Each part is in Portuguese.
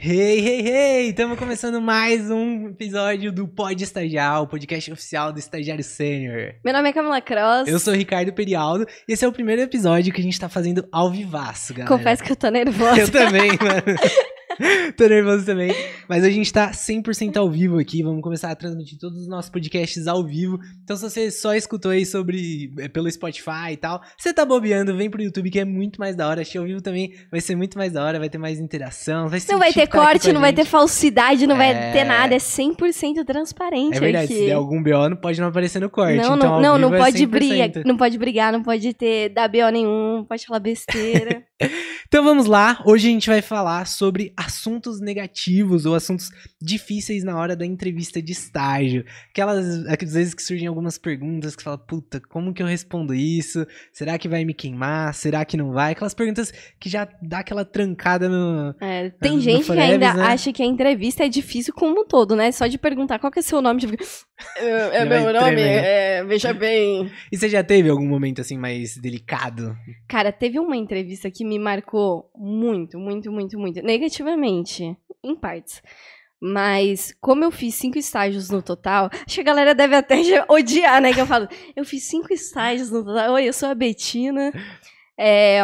Hey, hey, hey! Estamos começando mais um episódio do Pod Estagiar, o podcast oficial do Estagiário Sênior. Meu nome é Camila Cross. Eu sou o Ricardo Perialdo e esse é o primeiro episódio que a gente tá fazendo ao vivaço, galera. Confesso que eu tô nervosa. Eu também, mano. Tô nervoso também. Mas a gente tá 100% ao vivo aqui. Vamos começar a transmitir todos os nossos podcasts ao vivo. Então, se você só escutou aí sobre é, pelo Spotify e tal, você tá bobeando, vem pro YouTube que é muito mais da hora. Assistir ao vivo também vai ser muito mais da hora, vai ter mais interação. Vai não vai ter corte, não vai ter falsidade, não é... vai ter nada. É 100% transparente. É verdade, aqui. se der algum BO, não pode não aparecer no corte. Não, então, não, não, não é pode brigar, não pode brigar, não pode ter dar BO nenhum, não pode falar besteira. então vamos lá. Hoje a gente vai falar sobre assuntos negativos ou assuntos difíceis na hora da entrevista de estágio. Aquelas, às vezes que surgem algumas perguntas que fala, puta, como que eu respondo isso? Será que vai me queimar? Será que não vai? Aquelas perguntas que já dá aquela trancada no. É, tem no, gente no que ainda né? acha que a entrevista é difícil como um todo, né? Só de perguntar qual que é seu nome, tipo, é, é meu nome, é, veja bem. E você já teve algum momento assim mais delicado? Cara, teve uma entrevista que me marcou muito, muito, muito, muito. Negativamente, em partes. Mas, como eu fiz cinco estágios no total, acho que a galera deve até odiar, né? Que eu falo, eu fiz cinco estágios no total. Oi, eu sou a Betina. É,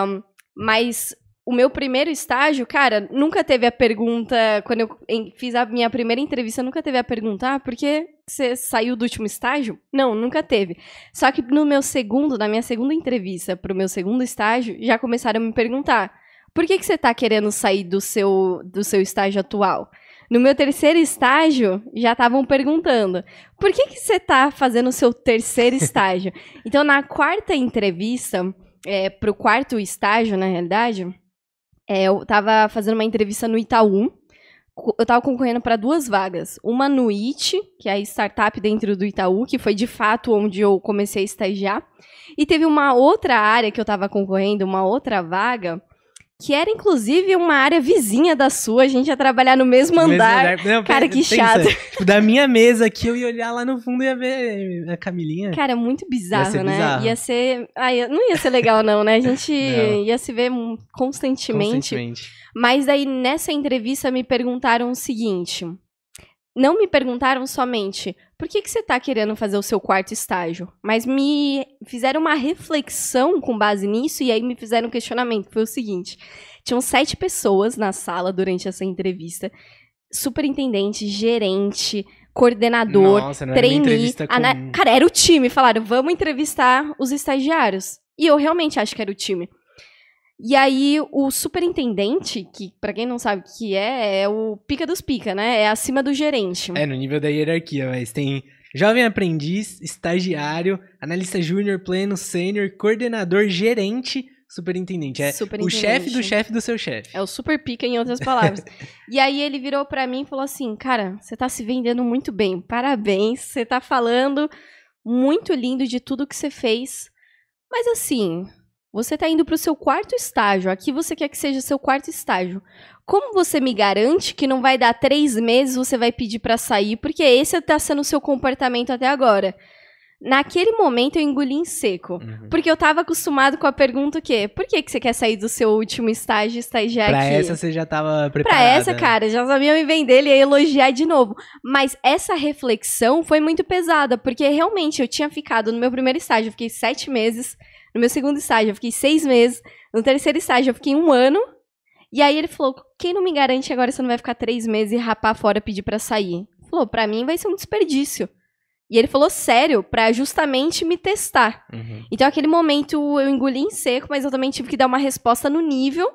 mas o meu primeiro estágio, cara, nunca teve a pergunta. Quando eu fiz a minha primeira entrevista, nunca teve a pergunta, ah, por que você saiu do último estágio? Não, nunca teve. Só que no meu segundo, na minha segunda entrevista pro meu segundo estágio, já começaram a me perguntar: por que, que você tá querendo sair do seu, do seu estágio atual? No meu terceiro estágio, já estavam perguntando: por que, que você tá fazendo o seu terceiro estágio? então, na quarta entrevista, é, pro quarto estágio, na realidade é, eu tava fazendo uma entrevista no Itaú. Eu tava concorrendo para duas vagas. Uma no IT, que é a startup dentro do Itaú, que foi de fato onde eu comecei a estagiar. E teve uma outra área que eu tava concorrendo, uma outra vaga, que era inclusive uma área vizinha da sua, a gente ia trabalhar no mesmo andar. andar. Não, Cara, que chato. Tipo, da minha mesa aqui, eu ia olhar lá no fundo e ia ver a Camilinha. Cara, muito bizarro, ia né? Bizarro. Ia ser. Ai, não ia ser legal, não, né? A gente ia se ver constantemente. constantemente. Mas daí, nessa entrevista, me perguntaram o seguinte: não me perguntaram somente por que, que você está querendo fazer o seu quarto estágio, mas me fizeram uma reflexão com base nisso e aí me fizeram um questionamento. Foi o seguinte: tinham sete pessoas na sala durante essa entrevista, superintendente, gerente, coordenador, Nossa. Era Cara, era o time. Falaram, vamos entrevistar os estagiários. E eu realmente acho que era o time. E aí, o superintendente, que para quem não sabe o que é, é o pica dos pica, né? É acima do gerente. É, no nível da hierarquia, mas tem jovem aprendiz, estagiário, analista júnior, pleno, sênior, coordenador, gerente, superintendente. É superintendente. o chefe do chefe do seu chefe. É o super pica, em outras palavras. e aí ele virou para mim e falou assim: Cara, você tá se vendendo muito bem, parabéns, você tá falando muito lindo de tudo que você fez. Mas assim, você está indo para o seu quarto estágio. Aqui você quer que seja seu quarto estágio. Como você me garante que não vai dar três meses você vai pedir para sair? Porque esse está sendo o seu comportamento até agora. Naquele momento eu engoli em seco. Uhum. Porque eu estava acostumado com a pergunta o quê? Por que, que você quer sair do seu último estágio e estagiar pra aqui? Pra essa você já estava preparada. Pra essa, cara, já sabia me vender e elogiar de novo. Mas essa reflexão foi muito pesada, porque realmente eu tinha ficado no meu primeiro estágio, eu fiquei sete meses no meu segundo estágio, eu fiquei seis meses. No terceiro estágio, eu fiquei um ano. E aí ele falou: quem não me garante agora você não vai ficar três meses e rapar fora pedir para sair? Ele falou: pra mim vai ser um desperdício. E ele falou sério, pra justamente me testar. Uhum. Então, aquele momento eu engoli em seco, mas eu também tive que dar uma resposta no nível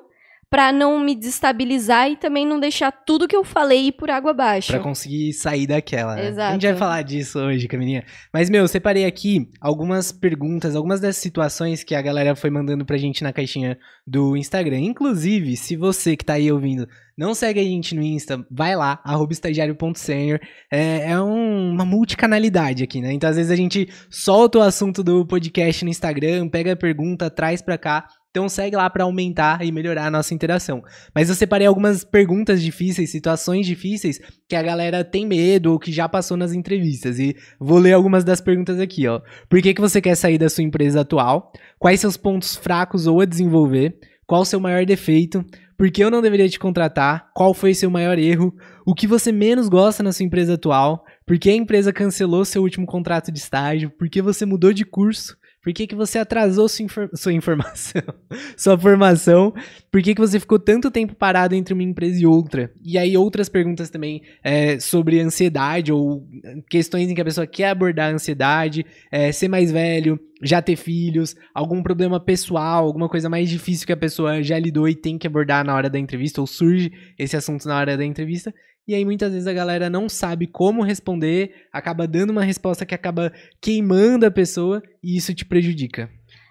para não me desestabilizar e também não deixar tudo que eu falei ir por água abaixo. Pra conseguir sair daquela, né? Exato. A gente vai falar disso hoje, Camilinha. Mas, meu, eu separei aqui algumas perguntas, algumas dessas situações que a galera foi mandando pra gente na caixinha do Instagram. Inclusive, se você que tá aí ouvindo não segue a gente no Insta, vai lá, estagiário.senior. É, é um, uma multicanalidade aqui, né? Então, às vezes a gente solta o assunto do podcast no Instagram, pega a pergunta, traz pra cá então segue lá para aumentar e melhorar a nossa interação. Mas eu separei algumas perguntas difíceis, situações difíceis que a galera tem medo ou que já passou nas entrevistas. E vou ler algumas das perguntas aqui, ó. Por que, que você quer sair da sua empresa atual? Quais seus pontos fracos ou a desenvolver? Qual o seu maior defeito? por que eu não deveria te contratar, qual foi seu maior erro, o que você menos gosta na sua empresa atual, por que a empresa cancelou seu último contrato de estágio, por que você mudou de curso, por que, que você atrasou sua, infor sua informação, sua formação? Por que, que você ficou tanto tempo parado entre uma empresa e outra? E aí outras perguntas também é, sobre ansiedade ou questões em que a pessoa quer abordar a ansiedade, é, ser mais velho, já ter filhos, algum problema pessoal, alguma coisa mais difícil que a pessoa já lidou e tem que abordar na hora da entrevista, ou surge esse assunto na hora da entrevista. E aí muitas vezes a galera não sabe como responder, acaba dando uma resposta que acaba queimando a pessoa e isso te prejudica.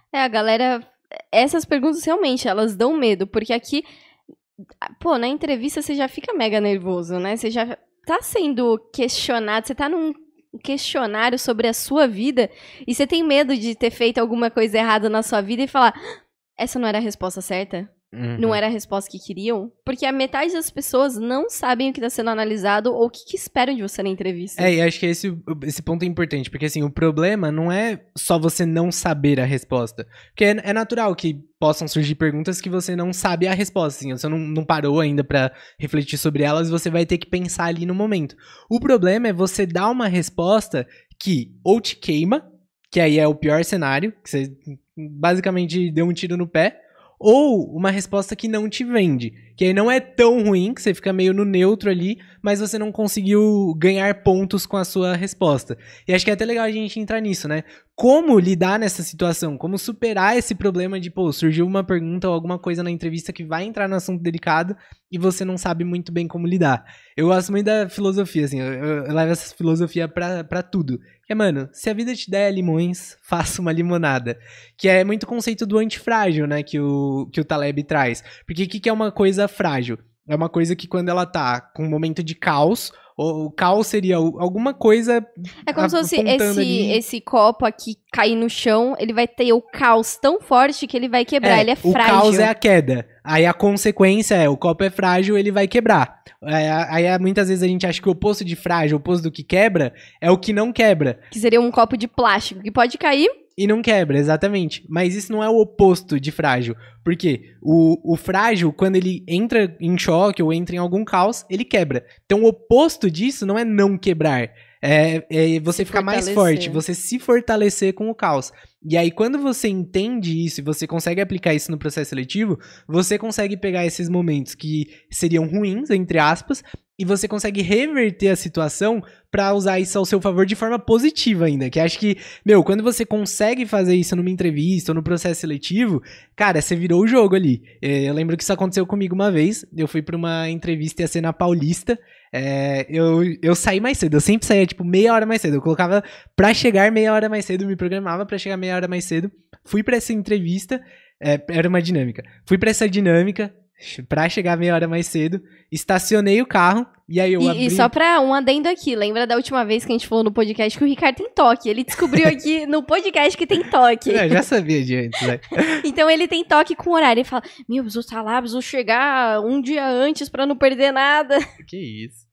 É, a galera. Essas perguntas realmente, elas dão medo, porque aqui. Pô, na entrevista você já fica mega nervoso, né? Você já tá sendo questionado, você tá num questionário sobre a sua vida e você tem medo de ter feito alguma coisa errada na sua vida e falar: ah, essa não era a resposta certa? Uhum. Não era a resposta que queriam? Porque a metade das pessoas não sabem o que está sendo analisado ou o que, que, esperam de você na entrevista. É, e acho que esse, esse ponto é importante, porque assim, o problema não é só você não saber a resposta. Porque é, é natural que possam surgir perguntas que você não sabe a resposta, assim, você não, não parou ainda para refletir sobre elas, você vai ter que pensar ali no momento. O problema é você dar uma resposta que ou te queima, que aí é o pior cenário, que você basicamente deu um tiro no pé, ou uma resposta que não te vende. Que aí não é tão ruim, que você fica meio no neutro ali, mas você não conseguiu ganhar pontos com a sua resposta. E acho que é até legal a gente entrar nisso, né? Como lidar nessa situação? Como superar esse problema de, pô, surgiu uma pergunta ou alguma coisa na entrevista que vai entrar no assunto delicado e você não sabe muito bem como lidar. Eu gosto muito da filosofia, assim, eu, eu levo essa filosofia pra, pra tudo. Que é, mano, se a vida te der limões, faça uma limonada. Que é muito conceito do antifrágil, né, que o, que o Taleb traz. Porque o que, que é uma coisa frágil. É uma coisa que quando ela tá com um momento de caos, o caos seria alguma coisa. É como se fosse esse, esse copo aqui cair no chão, ele vai ter o caos tão forte que ele vai quebrar, é, ele é frágil. O caos é a queda. Aí a consequência é, o copo é frágil, ele vai quebrar. É, aí muitas vezes a gente acha que o oposto de frágil, o oposto do que quebra, é o que não quebra. Que seria um copo de plástico, que pode cair, e não quebra, exatamente. Mas isso não é o oposto de frágil. Porque o, o frágil, quando ele entra em choque ou entra em algum caos, ele quebra. Então o oposto disso não é não quebrar. É, é você se ficar mais forte, você se fortalecer com o caos. E aí, quando você entende isso e você consegue aplicar isso no processo seletivo, você consegue pegar esses momentos que seriam ruins, entre aspas, e você consegue reverter a situação para usar isso ao seu favor de forma positiva ainda. Que acho que, meu, quando você consegue fazer isso numa entrevista ou no processo seletivo, cara, você virou o jogo ali. É, eu lembro que isso aconteceu comigo uma vez. Eu fui para uma entrevista ia ser na Paulista. É, eu, eu saí mais cedo, eu sempre saía tipo meia hora mais cedo. Eu colocava pra chegar meia hora mais cedo, me programava para chegar meia hora mais cedo. Fui para essa entrevista, é, era uma dinâmica. Fui para essa dinâmica, pra chegar meia hora mais cedo, estacionei o carro e aí eu e, abri... E só pra um adendo aqui, lembra da última vez que a gente falou no podcast que o Ricardo tem toque? Ele descobriu aqui no podcast que tem toque. É, já sabia de antes, né? então ele tem toque com horário. Ele fala, meu, preciso estar lá, preciso chegar um dia antes pra não perder nada. Que isso.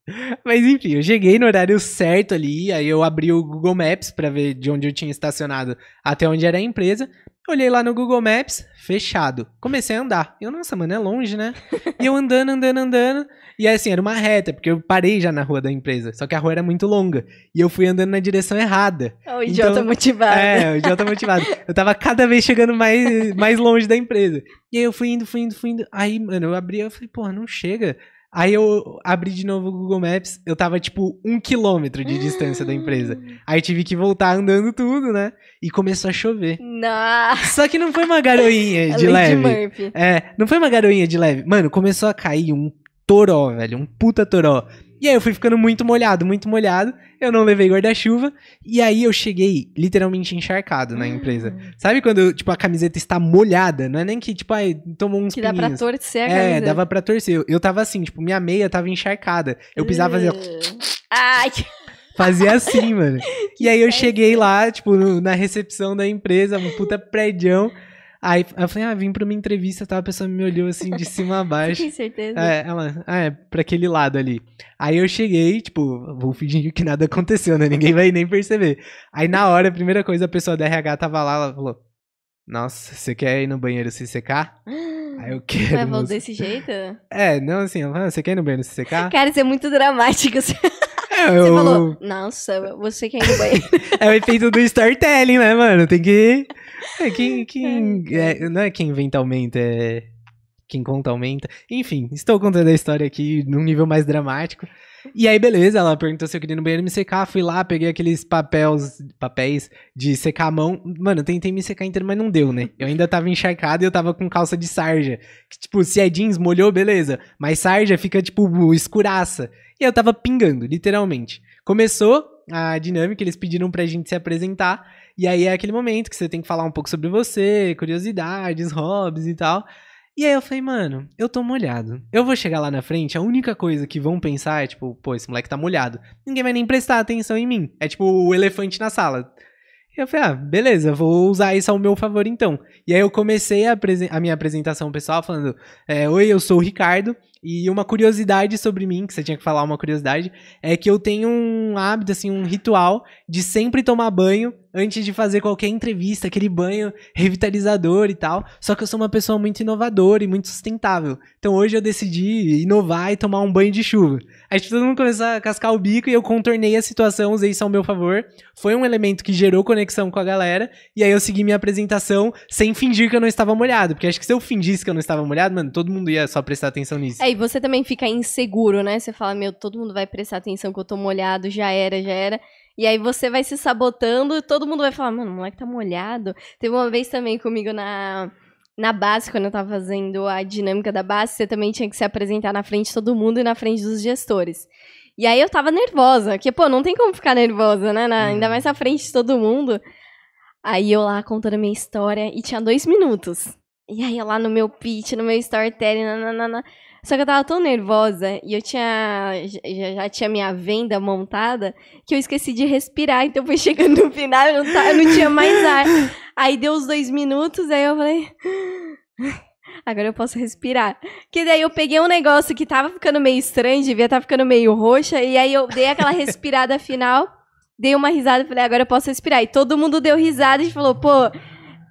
Mas enfim, eu cheguei no horário certo ali, aí eu abri o Google Maps para ver de onde eu tinha estacionado até onde era a empresa. Olhei lá no Google Maps, fechado. Comecei a andar. Eu, nossa, mano, é longe, né? E eu andando, andando, andando. E assim, era uma reta, porque eu parei já na rua da empresa. Só que a rua era muito longa. E eu fui andando na direção errada. É o idiota então, motivado. É, o idiota motivado. Eu tava cada vez chegando mais, mais longe da empresa. E aí eu fui indo, fui indo, fui indo. Aí, mano, eu abri, eu falei, porra, não chega. Aí eu abri de novo o Google Maps, eu tava tipo um quilômetro de distância da empresa. Aí tive que voltar andando tudo, né? E começou a chover. Nossa. Só que não foi uma garoinha de leve. Murphy. É, não foi uma garoinha de leve. Mano, começou a cair um toró, velho, um puta toró. E aí eu fui ficando muito molhado, muito molhado. Eu não levei guarda-chuva. E aí eu cheguei literalmente encharcado na empresa. Hum. Sabe quando, tipo, a camiseta está molhada? Não é nem que, tipo, aí tomou uns Que pininhos. dá pra torcer a é, camiseta. É, dava pra torcer. Eu, eu tava assim, tipo, minha meia tava encharcada. Eu pisava fazia... Ai... Fazia assim, mano. e aí eu cheguei lá, tipo, no, na recepção da empresa, um puta prédião. Aí eu falei, ah, vim pra uma entrevista, tá? A pessoa me olhou assim de cima a baixo. Tem certeza? É, ela, ah, é, pra aquele lado ali. Aí eu cheguei, tipo, vou fingir que nada aconteceu, né? Ninguém vai nem perceber. Aí na hora, a primeira coisa, a pessoa da RH tava lá, ela falou, Nossa, você quer ir no banheiro se secar? Aí eu quero. Mas moça. desse jeito? É, não assim, ela fala, você quer ir no banheiro se secar? Cara, isso é muito dramático. Você É, você eu- falou, nossa, você quer ir no banheiro. é o efeito do storytelling, né, mano? Tem que. É, quem. quem é, não é quem inventa aumenta, é. Quem conta aumenta. Enfim, estou contando a história aqui num nível mais dramático. E aí, beleza, ela perguntou se eu queria ir no banheiro me secar. Fui lá, peguei aqueles papéis, papéis de secar a mão. Mano, eu tentei me secar inteiro, mas não deu, né? Eu ainda tava encharcado e eu tava com calça de sarja. Que, tipo, se é jeans, molhou, beleza. Mas sarja fica, tipo, escuraça. E eu tava pingando, literalmente. Começou a dinâmica, eles pediram pra gente se apresentar. E aí é aquele momento que você tem que falar um pouco sobre você, curiosidades, hobbies e tal. E aí eu falei, mano, eu tô molhado. Eu vou chegar lá na frente, a única coisa que vão pensar é tipo, pô, esse moleque tá molhado. Ninguém vai nem prestar atenção em mim. É tipo o elefante na sala. E eu falei, ah, beleza, vou usar isso ao meu favor então. E aí eu comecei a, a minha apresentação pessoal falando, é, oi, eu sou o Ricardo. E uma curiosidade sobre mim, que você tinha que falar uma curiosidade, é que eu tenho um hábito, assim, um ritual de sempre tomar banho antes de fazer qualquer entrevista, aquele banho revitalizador e tal. Só que eu sou uma pessoa muito inovadora e muito sustentável. Então hoje eu decidi inovar e tomar um banho de chuva. Aí tipo, todo mundo começou a cascar o bico e eu contornei a situação, usei isso ao meu favor. Foi um elemento que gerou conexão com a galera. E aí eu segui minha apresentação sem fingir que eu não estava molhado. Porque acho que se eu fingisse que eu não estava molhado, mano, todo mundo ia só prestar atenção nisso. É, e você também fica inseguro, né? Você fala, meu, todo mundo vai prestar atenção que eu tô molhado, já era, já era. E aí você vai se sabotando e todo mundo vai falar, mano, o moleque tá molhado. Teve uma vez também comigo na, na base, quando eu tava fazendo a dinâmica da base, você também tinha que se apresentar na frente de todo mundo e na frente dos gestores. E aí eu tava nervosa, porque, pô, não tem como ficar nervosa, né? Na- ainda Hum. mais na frente de todo mundo. Aí eu lá contando a minha história e tinha dois minutos. E aí eu lá no meu pitch, no meu storytelling, nananana. Só que eu tava tão nervosa e eu tinha. Já, já tinha minha venda montada que eu esqueci de respirar. Então foi chegando no final, eu não, ta- eu não tinha mais ar. Aí deu os dois minutos, aí eu falei. Agora eu posso respirar. Que daí eu peguei um negócio que tava ficando meio estranho, devia estar ficando meio roxa, e aí eu dei aquela respirada final, dei uma risada e falei, agora eu posso respirar. E todo mundo deu risada e falou, pô,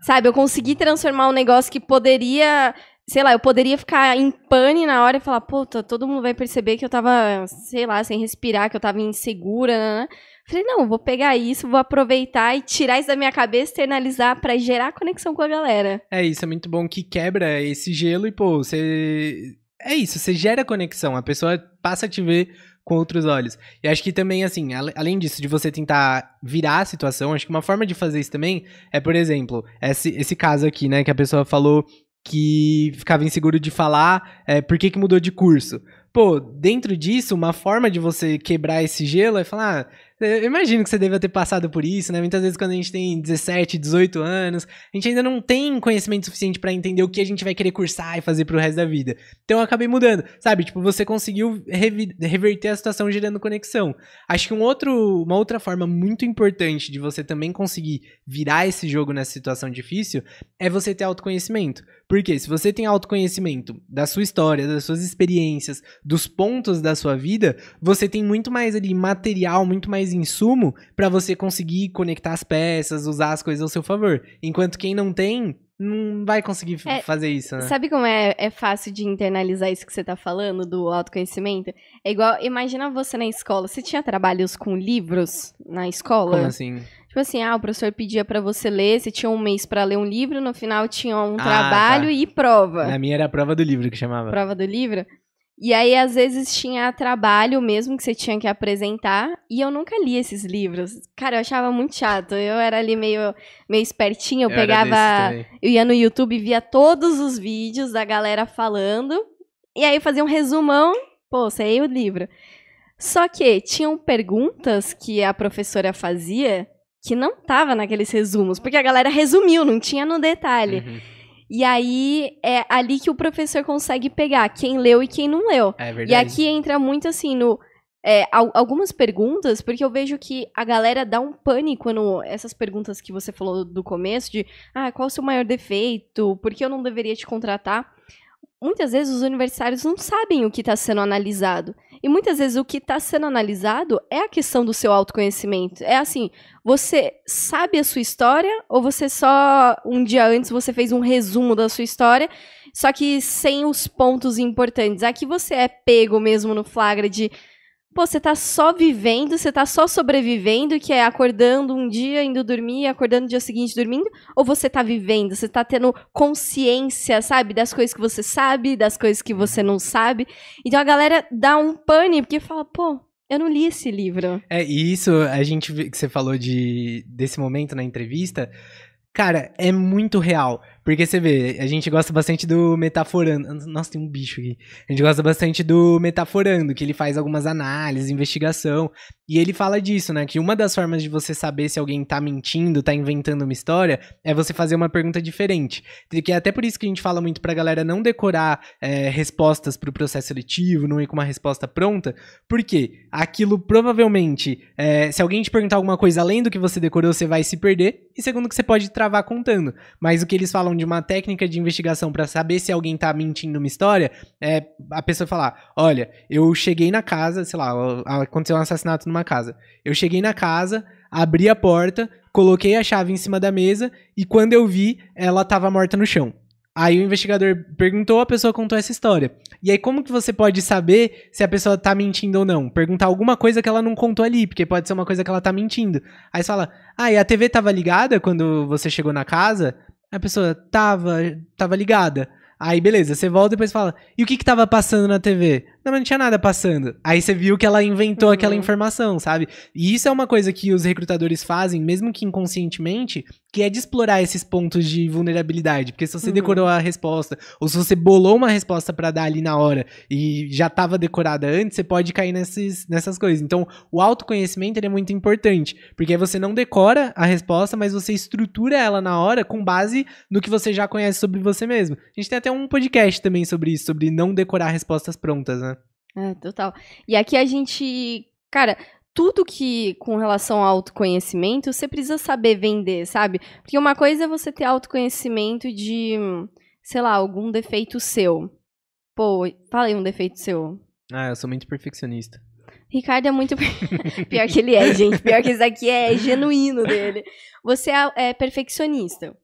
sabe, eu consegui transformar um negócio que poderia sei lá, eu poderia ficar em pane na hora e falar, pô, tá- todo mundo vai perceber que eu tava, sei lá, sem respirar, que eu tava insegura, né? Falei, não, vou pegar isso, vou aproveitar e tirar isso da minha cabeça, externalizar pra gerar conexão com a galera. É isso, é muito bom que quebra esse gelo e, pô, você. É isso, você gera conexão, a pessoa passa a te ver com outros olhos. E acho que também, assim, além disso, de você tentar virar a situação, acho que uma forma de fazer isso também é, por exemplo, esse, esse caso aqui, né, que a pessoa falou que ficava inseguro de falar é, por que, que mudou de curso. Pô, dentro disso, uma forma de você quebrar esse gelo é falar. Ah, eu imagino que você deva ter passado por isso, né? Muitas vezes quando a gente tem 17, 18 anos, a gente ainda não tem conhecimento suficiente pra entender o que a gente vai querer cursar e fazer pro resto da vida. Então eu acabei mudando, sabe? Tipo, você conseguiu reverter a situação gerando conexão. Acho que um outro, uma outra forma muito importante de você também conseguir virar esse jogo nessa situação difícil é você ter autoconhecimento. Porque se você tem autoconhecimento da sua história, das suas experiências, dos pontos da sua vida, você tem muito mais ali material, muito mais insumo pra você conseguir conectar as peças, usar as coisas ao seu favor. Enquanto quem não tem, não vai conseguir É, fazer isso, né? Sabe como é, é fácil de internalizar isso que você tá falando, do autoconhecimento? É igual, imagina você na escola, você tinha trabalhos com livros na escola? Como assim? Tipo assim, ah, o professor pedia pra você ler, você tinha um mês pra ler um livro, no final tinha um Ah, trabalho tá. e prova. Na minha era a prova do livro que chamava. Prova do livro. E aí, às vezes, tinha trabalho mesmo que você tinha que apresentar, e eu nunca li esses livros. Cara, eu achava muito chato. Eu era ali meio, meio espertinha, eu, era pegava. Eu ia no YouTube e via todos os vídeos da galera falando. E aí fazia um resumão, pô, sei o livro. Só que tinham perguntas que a professora fazia que não tava naqueles resumos, porque a galera resumiu, não tinha no detalhe. Uhum. E aí é ali que o professor consegue pegar quem leu e quem não leu. É verdade. E aqui entra muito assim no. é, al- algumas perguntas, porque eu vejo que a galera dá um pânico no. Essas perguntas que você falou do começo, de ah, qual o seu maior defeito? Por que eu não deveria te contratar? Muitas vezes os universitários não sabem o que está sendo analisado. E muitas vezes o que está sendo analisado é a questão do seu autoconhecimento. É assim, você sabe a sua história ou você só um dia antes você fez um resumo da sua história, só que sem os pontos importantes. Aqui você é pego mesmo no flagra de Pô, você tá só vivendo, você tá só sobrevivendo, que é acordando um dia, indo dormir, acordando no dia seguinte dormindo, ou você tá vivendo, você tá tendo consciência, sabe, das coisas que você sabe, das coisas que você não sabe. Então a galera dá um pane, porque fala, pô, eu não li esse livro. É, e isso, a gente que você falou de desse momento na entrevista, cara, é muito real. Porque você vê, a gente gosta bastante do metaforando. Nossa, tem um bicho aqui. A gente gosta bastante do metaforando, que ele faz algumas análises, investigação. E ele fala disso, né? Que uma das formas de você saber se alguém tá mentindo, tá inventando uma história, é você fazer uma pergunta diferente. Que é até por isso que a gente fala muito pra galera não decorar é, respostas pro processo seletivo, não ir com uma resposta pronta. Porque aquilo provavelmente, é, se alguém te perguntar alguma coisa além do que você decorou, você vai se perder. E segundo que você pode travar contando. Mas o que eles falam de uma técnica de investigação para saber se alguém tá mentindo uma história, é a pessoa falar: olha, eu cheguei na casa, sei lá, aconteceu um assassinato numa casa. Eu cheguei na casa, abri a porta, coloquei a chave em cima da mesa e quando eu vi, ela tava morta no chão. Aí o investigador perguntou, a pessoa contou essa história. E aí como que você pode saber se a pessoa tá mentindo ou não? Perguntar alguma coisa que ela não contou ali, porque pode ser uma coisa que ela tá mentindo. Aí você fala: "Ah, e a TV tava ligada quando você chegou na casa?" A pessoa tava, tava ligada. Aí, beleza, você volta e depois fala, e o que que tava passando na TV? Não, mas não tinha nada passando. Aí você viu que ela inventou uhum. aquela informação, sabe? E isso é uma coisa que os recrutadores fazem, mesmo que inconscientemente, que é de explorar esses pontos de vulnerabilidade. Porque se você uhum. decorou a resposta, ou se você bolou uma resposta para dar ali na hora e já estava decorada antes, você pode cair nesses, nessas coisas. Então, o autoconhecimento é muito importante, porque você não decora a resposta, mas você estrutura ela na hora com base no que você já conhece sobre você mesmo. A gente tem até um podcast também sobre isso, sobre não decorar respostas prontas, né? É, total. E aqui a gente, cara, tudo que com relação ao autoconhecimento, você precisa saber vender, sabe? Porque uma coisa é você ter autoconhecimento de, sei lá, algum defeito seu. Pô, fala aí um defeito seu. Ah, eu sou muito perfeccionista. Ricardo é muito. Pior que ele é, gente. Pior que isso aqui é genuíno dele. Você é, é perfeccionista.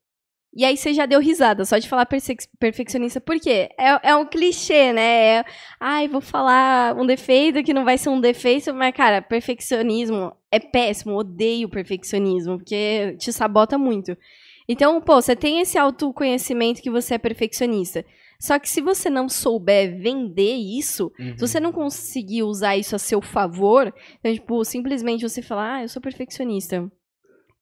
E aí você já deu risada, só de falar perfe perfeccionista. Por quê? É, é um clichê, né? É, Ai, vou falar um defeito que não vai ser um defeito, mas, cara, perfeccionismo é péssimo. Odeio perfeccionismo, porque te sabota muito. Então, pô, você tem esse autoconhecimento que você é perfeccionista. Só que se você não souber vender isso, uhum. se você não conseguir usar isso a seu favor, então, tipo, simplesmente você falar, ah, eu sou perfeccionista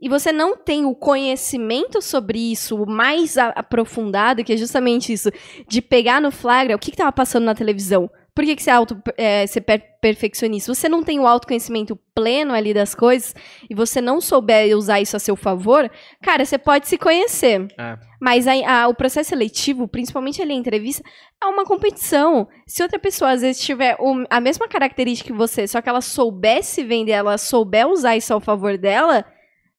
e você não tem o conhecimento sobre isso mais aprofundado, que é justamente isso, de pegar no flagra o que estava passando na televisão. Por que, que você é, auto, é, você é perfeccionista? Você não tem o autoconhecimento pleno ali das coisas e você não souber usar isso a seu favor, cara, você pode se conhecer. É. Mas a, a, o processo seletivo, principalmente ali a entrevista, é uma competição. Se outra pessoa às vezes tiver a mesma característica que você, só que ela soubesse vender, ela souber usar isso ao favor dela,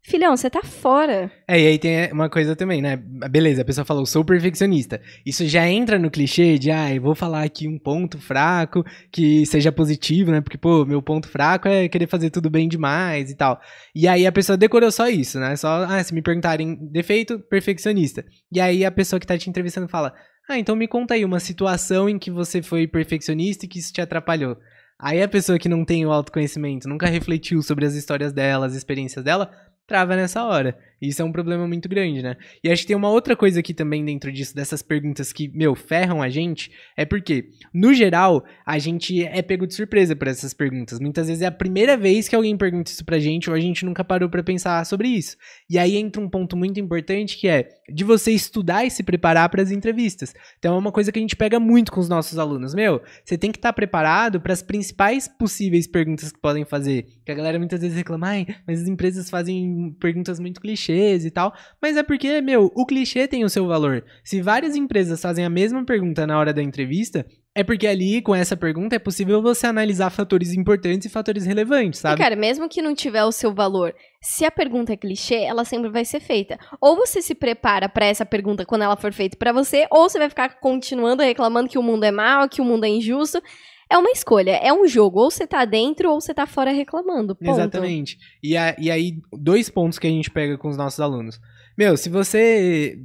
Filhão, você tá fora. É, e aí tem uma coisa também, né? Beleza, a pessoa falou, sou perfeccionista. Isso já entra no clichê de, ah, eu vou falar aqui um ponto fraco que seja positivo, né? Porque, pô, meu ponto fraco é querer fazer tudo bem demais e tal. E aí a pessoa decorou só isso, né? Só, ah, se me perguntarem defeito, perfeccionista. E aí a pessoa que tá te entrevistando fala, ah, então me conta aí uma situação em que você foi perfeccionista e que isso te atrapalhou. Aí a pessoa que não tem o autoconhecimento, nunca refletiu sobre as histórias dela, as experiências dela, trava nessa hora. Isso é um problema muito grande, né? E acho que tem uma outra coisa aqui também dentro disso, dessas perguntas que, meu, ferram a gente, é porque, no geral, a gente é pego de surpresa por essas perguntas. Muitas vezes é a primeira vez que alguém pergunta isso pra gente ou a gente nunca parou para pensar sobre isso. E aí entra um ponto muito importante que é de você estudar e se preparar para as entrevistas. Então é uma coisa que a gente pega muito com os nossos alunos. Meu, você tem que estar tá preparado para as principais possíveis perguntas que podem fazer. Que a galera muitas vezes reclama, ai, mas as empresas fazem perguntas muito clichês clichês e tal, mas é porque, meu, o clichê tem o seu valor. Se várias empresas fazem a mesma pergunta na hora da entrevista, É porque ali, com essa pergunta, é possível você analisar fatores importantes e fatores relevantes, E, sabe? cara, mesmo que não tiver o seu valor, se a pergunta é clichê, ela sempre vai ser feita. Ou você se prepara pra essa pergunta quando ela for feita pra você, ou você vai ficar continuando reclamando que o mundo é mau, que o mundo é injusto. É uma escolha, é um jogo. Ou você tá dentro ou você tá fora reclamando. Ponto. Exatamente. E, a- e aí, dois pontos que a gente pega com os nossos alunos. Meu, se você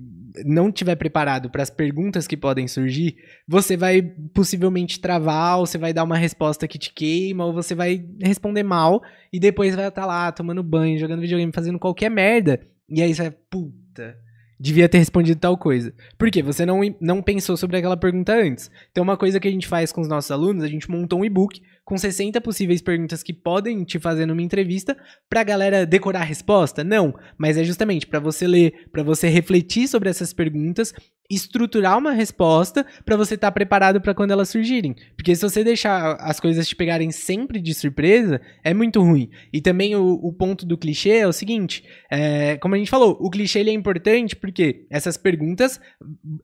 não tiver preparado para as perguntas que podem surgir, você vai possivelmente travar, ou você vai dar uma resposta que te queima, ou você vai responder mal, e depois vai estar lá tomando banho, jogando videogame, fazendo qualquer merda. E aí você vai, puta, devia ter respondido tal coisa. Por quê? Você não, não pensou sobre aquela pergunta antes. Então, uma coisa que a gente faz com os nossos alunos, a gente montou um e-book com 60 possíveis perguntas que podem te fazer numa entrevista pra galera decorar a resposta? Não, mas é justamente pra você ler, pra você refletir sobre essas perguntas, estruturar uma resposta pra você estar preparado pra quando elas surgirem. Porque se você deixar as coisas te pegarem sempre de surpresa, é muito ruim. E também o, o ponto do clichê é o seguinte, é, como a gente falou, o clichê ele é importante porque essas perguntas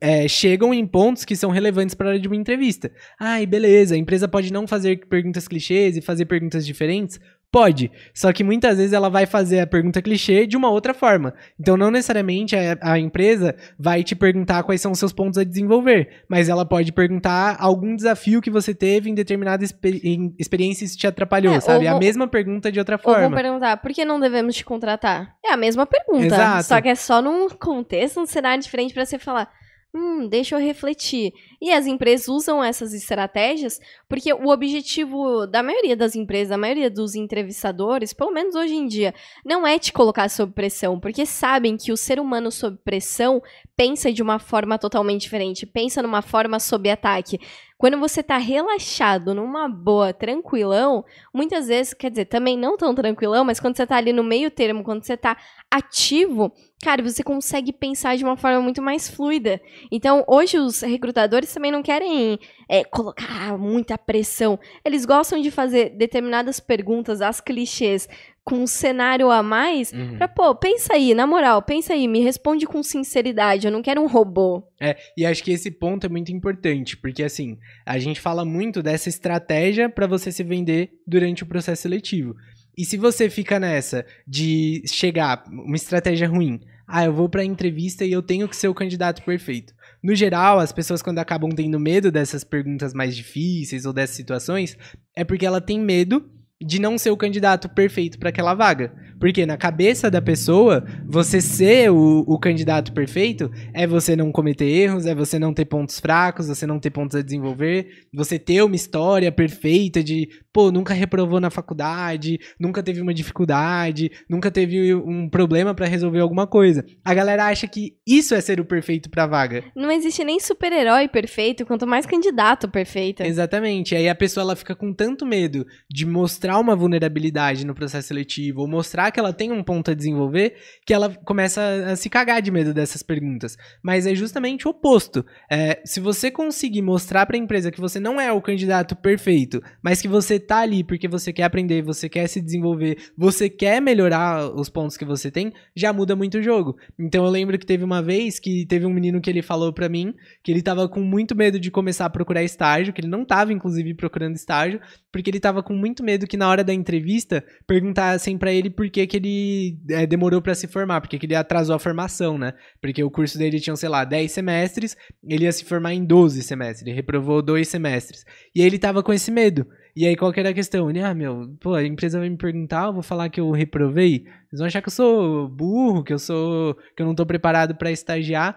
é, chegam em pontos que são relevantes para a hora de uma entrevista. Ai, beleza, a empresa pode não fazer perguntas clichês e fazer perguntas diferentes? Pode, só que muitas vezes ela vai fazer a pergunta clichê de uma outra forma. Então, não necessariamente a, a empresa vai te perguntar quais são os seus pontos a desenvolver, mas ela pode perguntar algum desafio que você teve em determinada exper- em experiência e isso te atrapalhou, É, sabe? É a mesma pergunta de outra Ou vão forma. perguntar, por que não devemos te contratar? É a mesma pergunta. Exato. Só que é só num contexto, num cenário diferente pra você falar. Hum, deixa eu refletir. E as empresas usam essas estratégias porque o objetivo da maioria das empresas, da maioria dos entrevistadores, pelo menos hoje em dia, não é te colocar sob pressão, porque sabem que o ser humano sob pressão pensa de uma forma totalmente diferente, pensa numa forma sob ataque. Quando você tá relaxado, numa boa, tranquilão, muitas vezes, quer dizer, também não tão tranquilão, mas quando você tá ali no meio termo, quando você tá ativo, cara, você consegue pensar de uma forma muito mais fluida. Então, hoje os recrutadores também não querem é, colocar muita pressão. Eles gostam de fazer determinadas perguntas, as clichês, com um cenário a mais, Uhum. pra, pô, pensa aí, na moral, pensa aí, me responde com sinceridade, eu não quero um robô. É, e acho que esse ponto é muito importante, porque assim, a gente fala muito dessa estratégia para você se vender durante o processo seletivo. E se você fica nessa de chegar, uma estratégia ruim, ah, eu vou pra entrevista e eu tenho que ser o candidato perfeito. No geral, as pessoas quando acabam tendo medo dessas perguntas mais difíceis ou dessas situações, é porque ela tem medo de não ser o candidato perfeito para aquela vaga. Porque na cabeça da pessoa, você ser o, o candidato perfeito é você não cometer erros, é você não ter pontos fracos, você não ter pontos a desenvolver, você ter uma história perfeita de, pô, nunca reprovou na faculdade, nunca teve uma dificuldade, nunca teve um problema para resolver alguma coisa. A galera acha que isso é ser o perfeito pra vaga. Não existe nem super-herói perfeito, quanto mais candidato perfeito. Exatamente. Aí a pessoa ela fica com tanto medo de mostrar uma vulnerabilidade no processo seletivo ou mostrar que ela tem um ponto a desenvolver que ela começa a, se cagar de medo dessas perguntas. Mas é justamente o oposto. É, se você conseguir mostrar para a empresa que você não é o candidato perfeito, mas que você tá ali porque você quer aprender, você quer se desenvolver, você quer melhorar os pontos que você tem, já muda muito o jogo. Então eu lembro que teve uma vez que teve um menino que ele falou para mim que ele tava com muito medo de começar a procurar estágio, que ele não tava inclusive procurando estágio, porque ele tava com muito medo que na hora da entrevista perguntassem pra ele por que, que ele é, demorou pra se formar, porque que ele atrasou a formação, né? Porque o curso dele tinha, sei lá, 10 semestres, ele ia se formar em 12 semestres, ele reprovou dois semestres. E aí ele tava com esse medo. E aí, qual que era a questão? Ele, ah, meu, pô, a empresa vai me perguntar, eu vou falar que eu reprovei. Eles vão achar que eu sou burro, que eu sou. que eu não tô preparado pra estagiar.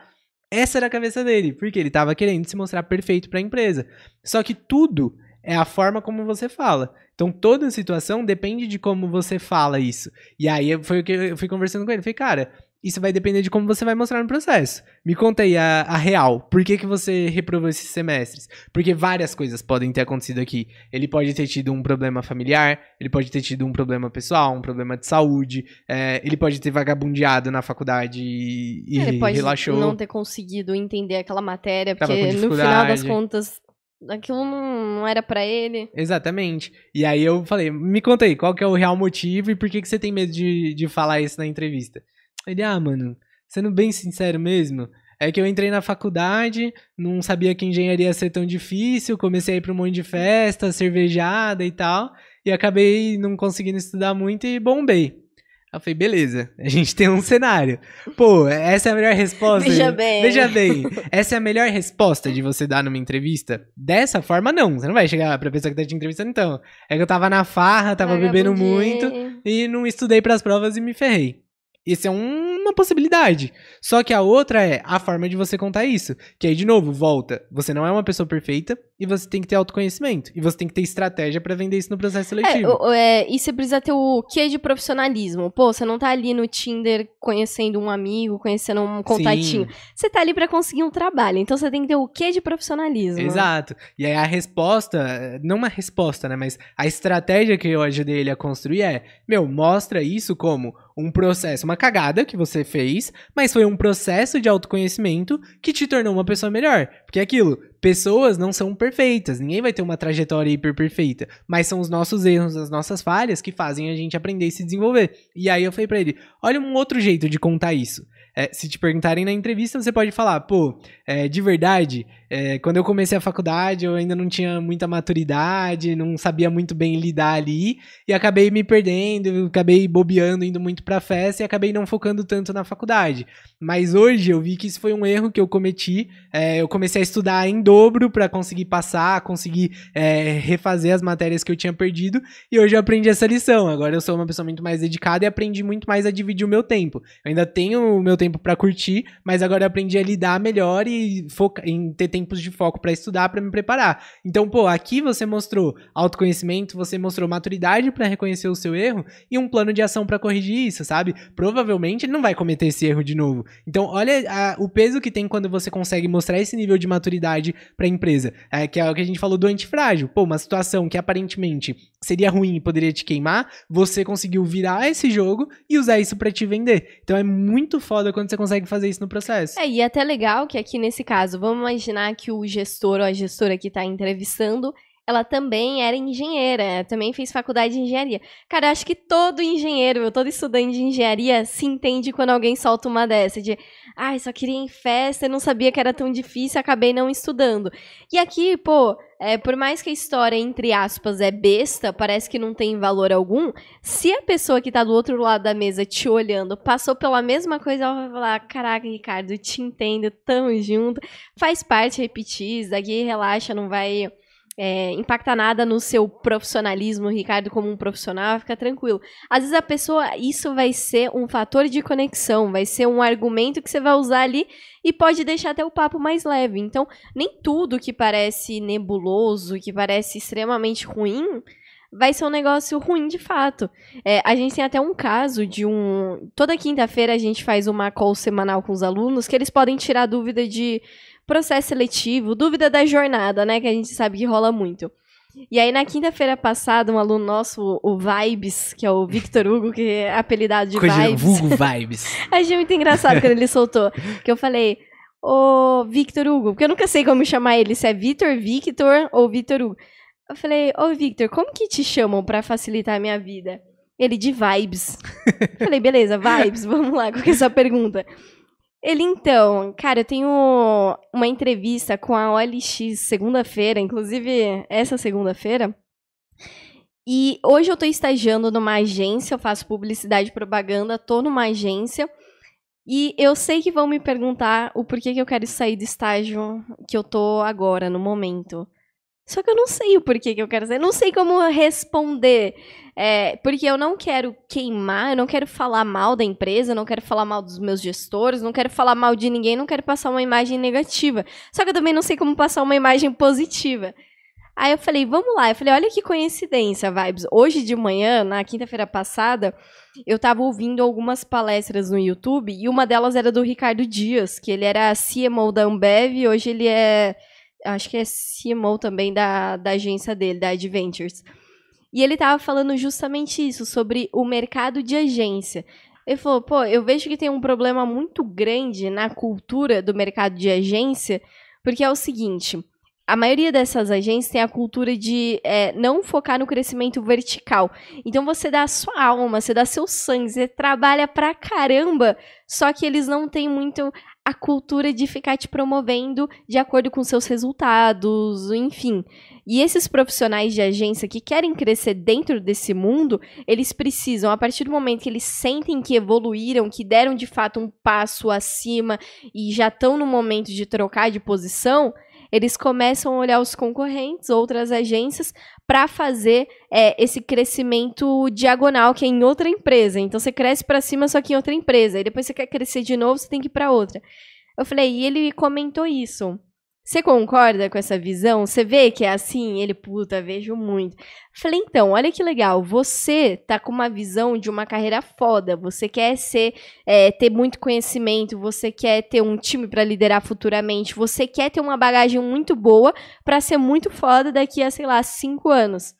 Essa era a cabeça dele, porque ele tava querendo se mostrar perfeito pra empresa. Só que tudo é a forma como você fala. Então, toda situação depende de como você fala isso. E aí, eu- foi o que eu fui conversando com ele. Falei, cara, isso vai depender de como você vai mostrar no processo. Me conta aí a, a real. Por que, que você reprovou esses semestres? Porque várias coisas podem ter acontecido aqui. Ele pode ter tido um problema familiar, ele pode ter tido um problema pessoal, um problema de saúde, é, ele pode ter vagabundeado na faculdade e, e Ele pode relaxou. não ter conseguido entender aquela matéria, porque no final das contas, aquilo não, não era pra ele. Exatamente. E aí eu falei, me conta aí, qual que é o real motivo e por que, que você tem medo de, de falar isso na entrevista? Ele, ah, mano, sendo bem sincero mesmo, É que eu entrei na faculdade, não sabia que engenharia ia ser tão difícil, comecei a ir pra um monte de festa, cervejada e tal, e acabei não conseguindo estudar muito e bombei. Eu falei, beleza, a gente tem um cenário. Pô, essa é a melhor resposta. Veja bem. Veja bem, essa é a melhor resposta de você dar numa entrevista? Dessa forma, não. Você não vai chegar pra pessoa que tá te entrevistando, então. É que eu tava na farra, tava bebendo muito e não estudei pras provas e me ferrei. Isso é um, uma possibilidade. Só que a outra é a forma de você contar isso. Que aí, de novo, volta. Você não é uma pessoa perfeita e você tem que ter autoconhecimento. E você tem que ter estratégia para vender isso no processo seletivo. É, é, e você precisa ter o quê de profissionalismo. Pô, você não tá ali no Tinder conhecendo um amigo, conhecendo um contatinho. Sim. Você tá ali para conseguir um trabalho. Então você tem que ter o quê de profissionalismo. Exato. E aí a resposta, não uma resposta, né? Mas a estratégia que eu ajudei ele a construir é: meu, mostra isso como um processo, uma cagada que você fez, mas foi um processo de autoconhecimento que te tornou uma pessoa melhor. Porque é aquilo, pessoas não são perfeitas, ninguém vai ter uma trajetória hiper perfeita, mas são os nossos erros, as nossas falhas que fazem a gente aprender e se desenvolver. E aí eu falei para ele: olha um outro jeito de contar isso. É, se te perguntarem na entrevista, você pode falar, pô, é, de verdade, é, quando eu comecei a faculdade, eu ainda não tinha muita maturidade, não sabia muito bem lidar ali, e acabei me perdendo, acabei bobeando, indo muito pra festa e acabei não focando tanto na faculdade. Mas hoje eu vi que isso foi um erro que eu cometi. É, eu comecei a estudar em dobro para conseguir passar, conseguir é, refazer as matérias que eu tinha perdido, e hoje eu aprendi essa lição. Agora eu sou uma pessoa muito mais dedicada e aprendi muito mais a dividir o meu tempo. Eu ainda tenho o meu tempo para curtir, mas agora eu aprendi a lidar melhor e focar em ter tempos de foco para estudar, para me preparar. Então, pô, aqui você mostrou autoconhecimento, você mostrou maturidade para reconhecer o seu erro e um plano de ação para corrigir isso, sabe? Provavelmente ele não vai cometer esse erro de novo. Então, olha a, o peso que tem quando você consegue mostrar esse nível de maturidade para a empresa, é, que é o que a gente falou do antifrágil. Pô, uma situação que aparentemente seria ruim e poderia te queimar, você conseguiu virar esse jogo e usar isso para te vender. Então é muito foda quando você consegue fazer isso no processo. É, e é até legal que aqui nesse caso, vamos imaginar que o gestor ou a gestora que está entrevistando, ela também era engenheira, também fez faculdade de engenharia. Cara, eu acho que todo engenheiro, todo estudante de engenharia se entende quando alguém solta uma dessa, de ai, só queria ir em festa, não sabia que era tão difícil, acabei não estudando. E aqui, pô, é, por mais que a história, entre aspas, é besta, parece que não tem valor algum, se a pessoa que tá do outro lado da mesa te olhando passou pela mesma coisa, ela vai falar: Caraca, Ricardo, te entendo, tamo junto. Faz parte repetir, isso daqui relaxa, não vai é, impacta nada no seu profissionalismo, Ricardo, como um profissional, fica tranquilo. Às vezes a pessoa, isso vai ser um fator de conexão, vai ser um argumento que você vai usar ali e pode deixar até o papo mais leve. Então, nem tudo que parece nebuloso, que parece extremamente ruim, vai ser um negócio ruim de fato. É, a gente tem até um caso de um. Toda quinta-feira a gente faz uma call semanal com os alunos que eles podem tirar dúvida de processo seletivo, dúvida da jornada, né? Que a gente sabe que rola muito. E aí, na quinta-feira passada, um aluno nosso, o Vibes, que é o Victor Hugo, que é apelidado de Coisa, Vibes. Vulgo Vibes. Achei muito engraçado quando ele soltou. Que eu falei, ô Victor Hugo, porque eu nunca sei como chamar ele, se é Victor, Victor ou Victor Hugo. Eu falei, ô Victor, como que te chamam para facilitar a minha vida? Ele, de Vibes. falei, beleza, Vibes, vamos lá, qual que é a sua pergunta? Ele, então, cara, eu tenho uma entrevista com a OLX segunda-feira, inclusive essa segunda-feira. E hoje eu tô estagiando numa agência, eu faço publicidade e propaganda, tô numa agência. E eu sei que vão me perguntar o porquê que eu quero sair do estágio que eu tô agora, no momento. Só que eu não sei o porquê que eu quero sair, não sei como responder. É, porque eu não quero queimar, eu não quero falar mal da empresa, não quero falar mal dos meus gestores, não quero falar mal de ninguém, não quero passar uma imagem negativa. Só que eu também não sei como passar uma imagem positiva. Aí eu falei, vamos lá. Eu falei, olha que coincidência, Vibes. Hoje de manhã, na quinta-feira passada, eu tava ouvindo algumas palestras no YouTube e uma delas era do Ricardo Dias, que ele era CMO da Ambev hoje ele é, acho que é CMO também da, da agência dele, da Adventures. E ele estava falando justamente isso, sobre o mercado de agência. Ele falou, pô, eu vejo que tem um problema muito grande na cultura do mercado de agência, porque é o seguinte. A maioria dessas agências tem a cultura de é, não focar no crescimento vertical. Então você dá a sua alma, você dá seu sangue, você trabalha pra caramba, só que eles não têm muito a cultura de ficar te promovendo de acordo com seus resultados, enfim. E esses profissionais de agência que querem crescer dentro desse mundo, eles precisam, a partir do momento que eles sentem que evoluíram, que deram de fato um passo acima e já estão no momento de trocar de posição, eles começam a olhar os concorrentes, outras agências, para fazer é, esse crescimento diagonal que é em outra empresa. Então você cresce para cima só que em outra empresa, e depois você quer crescer de novo, você tem que ir para outra. Eu falei, e ele comentou isso. Você concorda com essa visão? Você vê que é assim? Ele, puta, vejo muito. Falei, então, olha que legal. Você tá com uma visão de uma carreira foda. Você quer ser, é, ter muito conhecimento. Você quer ter um time para liderar futuramente. Você quer ter uma bagagem muito boa para ser muito foda daqui a, sei lá, cinco anos.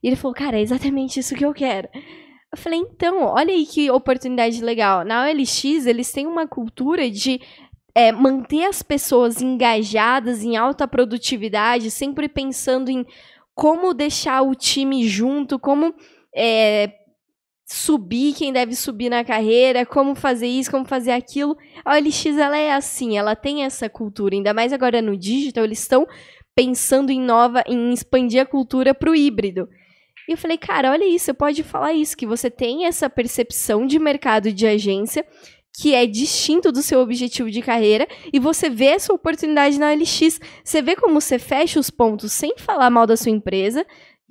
E ele falou, cara, é exatamente isso que eu quero. Eu falei, então, olha aí que oportunidade legal. Na OLX, eles têm uma cultura de é, manter as pessoas engajadas em alta produtividade, sempre pensando em como deixar o time junto, como é, subir quem deve subir na carreira, como fazer isso, como fazer aquilo. A OLX ela é assim, ela tem essa cultura, ainda mais agora no digital, eles estão pensando em nova, em expandir a cultura para o híbrido. E eu falei, cara, olha isso, você pode falar isso, que você tem essa percepção de mercado de agência que é distinto do seu objetivo de carreira e você vê essa oportunidade na LX. Você vê como você fecha os pontos sem falar mal da sua empresa.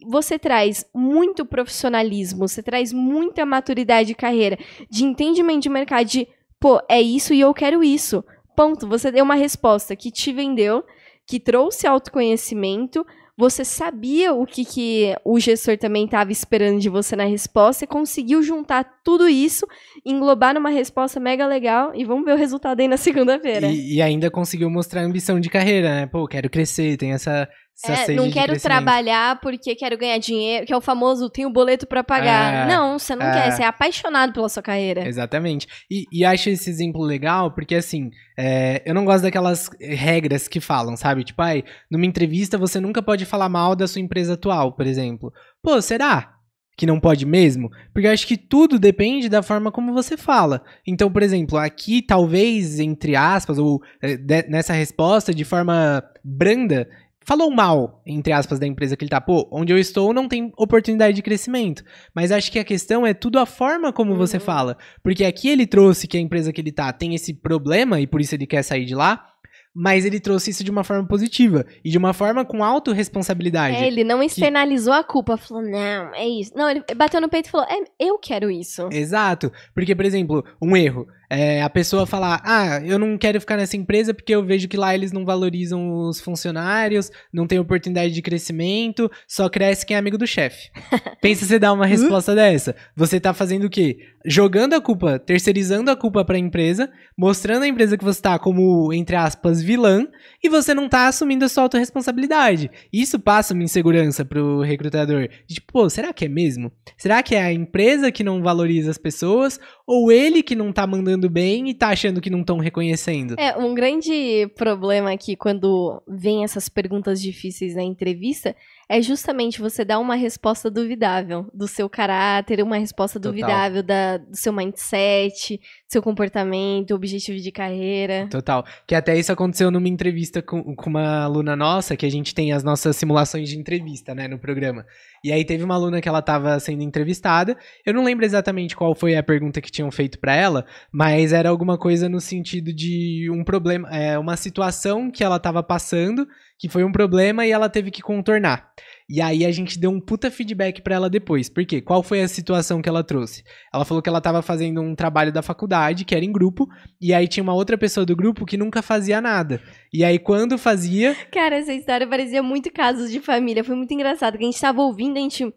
Você traz muito profissionalismo, você traz muita maturidade de carreira, de entendimento de mercado, de pô, é isso e eu quero isso. Ponto. Você deu uma resposta que te vendeu, que trouxe autoconhecimento, você sabia o que, que o gestor também estava esperando de você na resposta e conseguiu juntar tudo isso, englobar numa resposta mega legal e vamos ver o resultado aí na segunda-feira. E, e, ainda conseguiu mostrar a ambição de carreira, né? Pô, quero crescer, tem essa. essa é, não quero trabalhar porque quero ganhar dinheiro, que é o famoso tem o boleto para pagar. É, não, você não é, quer, você é apaixonado pela sua carreira. Exatamente. E, e acho esse exemplo legal porque, assim, é, eu não gosto daquelas regras que falam, sabe? Tipo, ai, numa entrevista você nunca pode falar mal da sua empresa atual, por exemplo. Pô, será? Que não pode mesmo? Porque eu acho que tudo depende da forma como você fala. Então, por exemplo, aqui talvez, entre aspas, ou é, de, nessa resposta, de forma branda, falou mal, entre aspas, da empresa que ele tá. Pô, onde eu estou não tem oportunidade de crescimento. Mas acho que a questão é tudo a forma como uhum. você fala. Porque aqui ele trouxe que a empresa que ele tá tem esse problema e por isso ele quer sair de lá mas ele trouxe isso de uma forma positiva e de uma forma com autorresponsabilidade. É, ele não externalizou que... a culpa, falou, não, é isso. Não, ele bateu no peito e falou, é, eu quero isso. Exato. Porque, por exemplo, um erro. É, a pessoa falar, ah, eu não quero ficar nessa empresa porque eu vejo que lá eles não valorizam os funcionários, não tem oportunidade de crescimento, só cresce quem é amigo do chefe. Pensa você dar uma resposta dessa. Você tá fazendo o quê? Jogando a culpa, terceirizando a culpa pra empresa, mostrando a empresa que você tá como, entre aspas, vilã, e você não tá assumindo a sua autorresponsabilidade. Isso passa uma insegurança pro recrutador. Tipo, pô, será que é mesmo? Será que é a empresa que não valoriza as pessoas? Ou ele que não tá mandando bem e tá achando que não estão reconhecendo? É, um grande problema aqui quando vem essas perguntas difíceis na entrevista é justamente você dar uma resposta duvidável do seu caráter, uma resposta Total. duvidável da, do seu mindset, seu comportamento, objetivo de carreira. Total. Que até isso aconteceu numa entrevista com, com uma aluna nossa, que a gente tem as nossas simulações de entrevista, né, no programa. E aí teve uma aluna que ela estava sendo entrevistada. Eu não lembro exatamente qual foi a pergunta que tinham feito para ela, mas era alguma coisa no sentido de um problema, é, uma situação que ela estava passando que foi um problema e ela teve que contornar. E aí a gente deu um puta feedback para ela depois. Por quê? Qual foi a situação que ela trouxe? Ela falou que ela tava fazendo um trabalho da faculdade, que era em grupo, e aí tinha uma outra pessoa do grupo que nunca fazia nada. E aí quando fazia. Cara, essa história parecia muito casos de família. Foi muito engraçado, que a gente tava ouvindo, a gente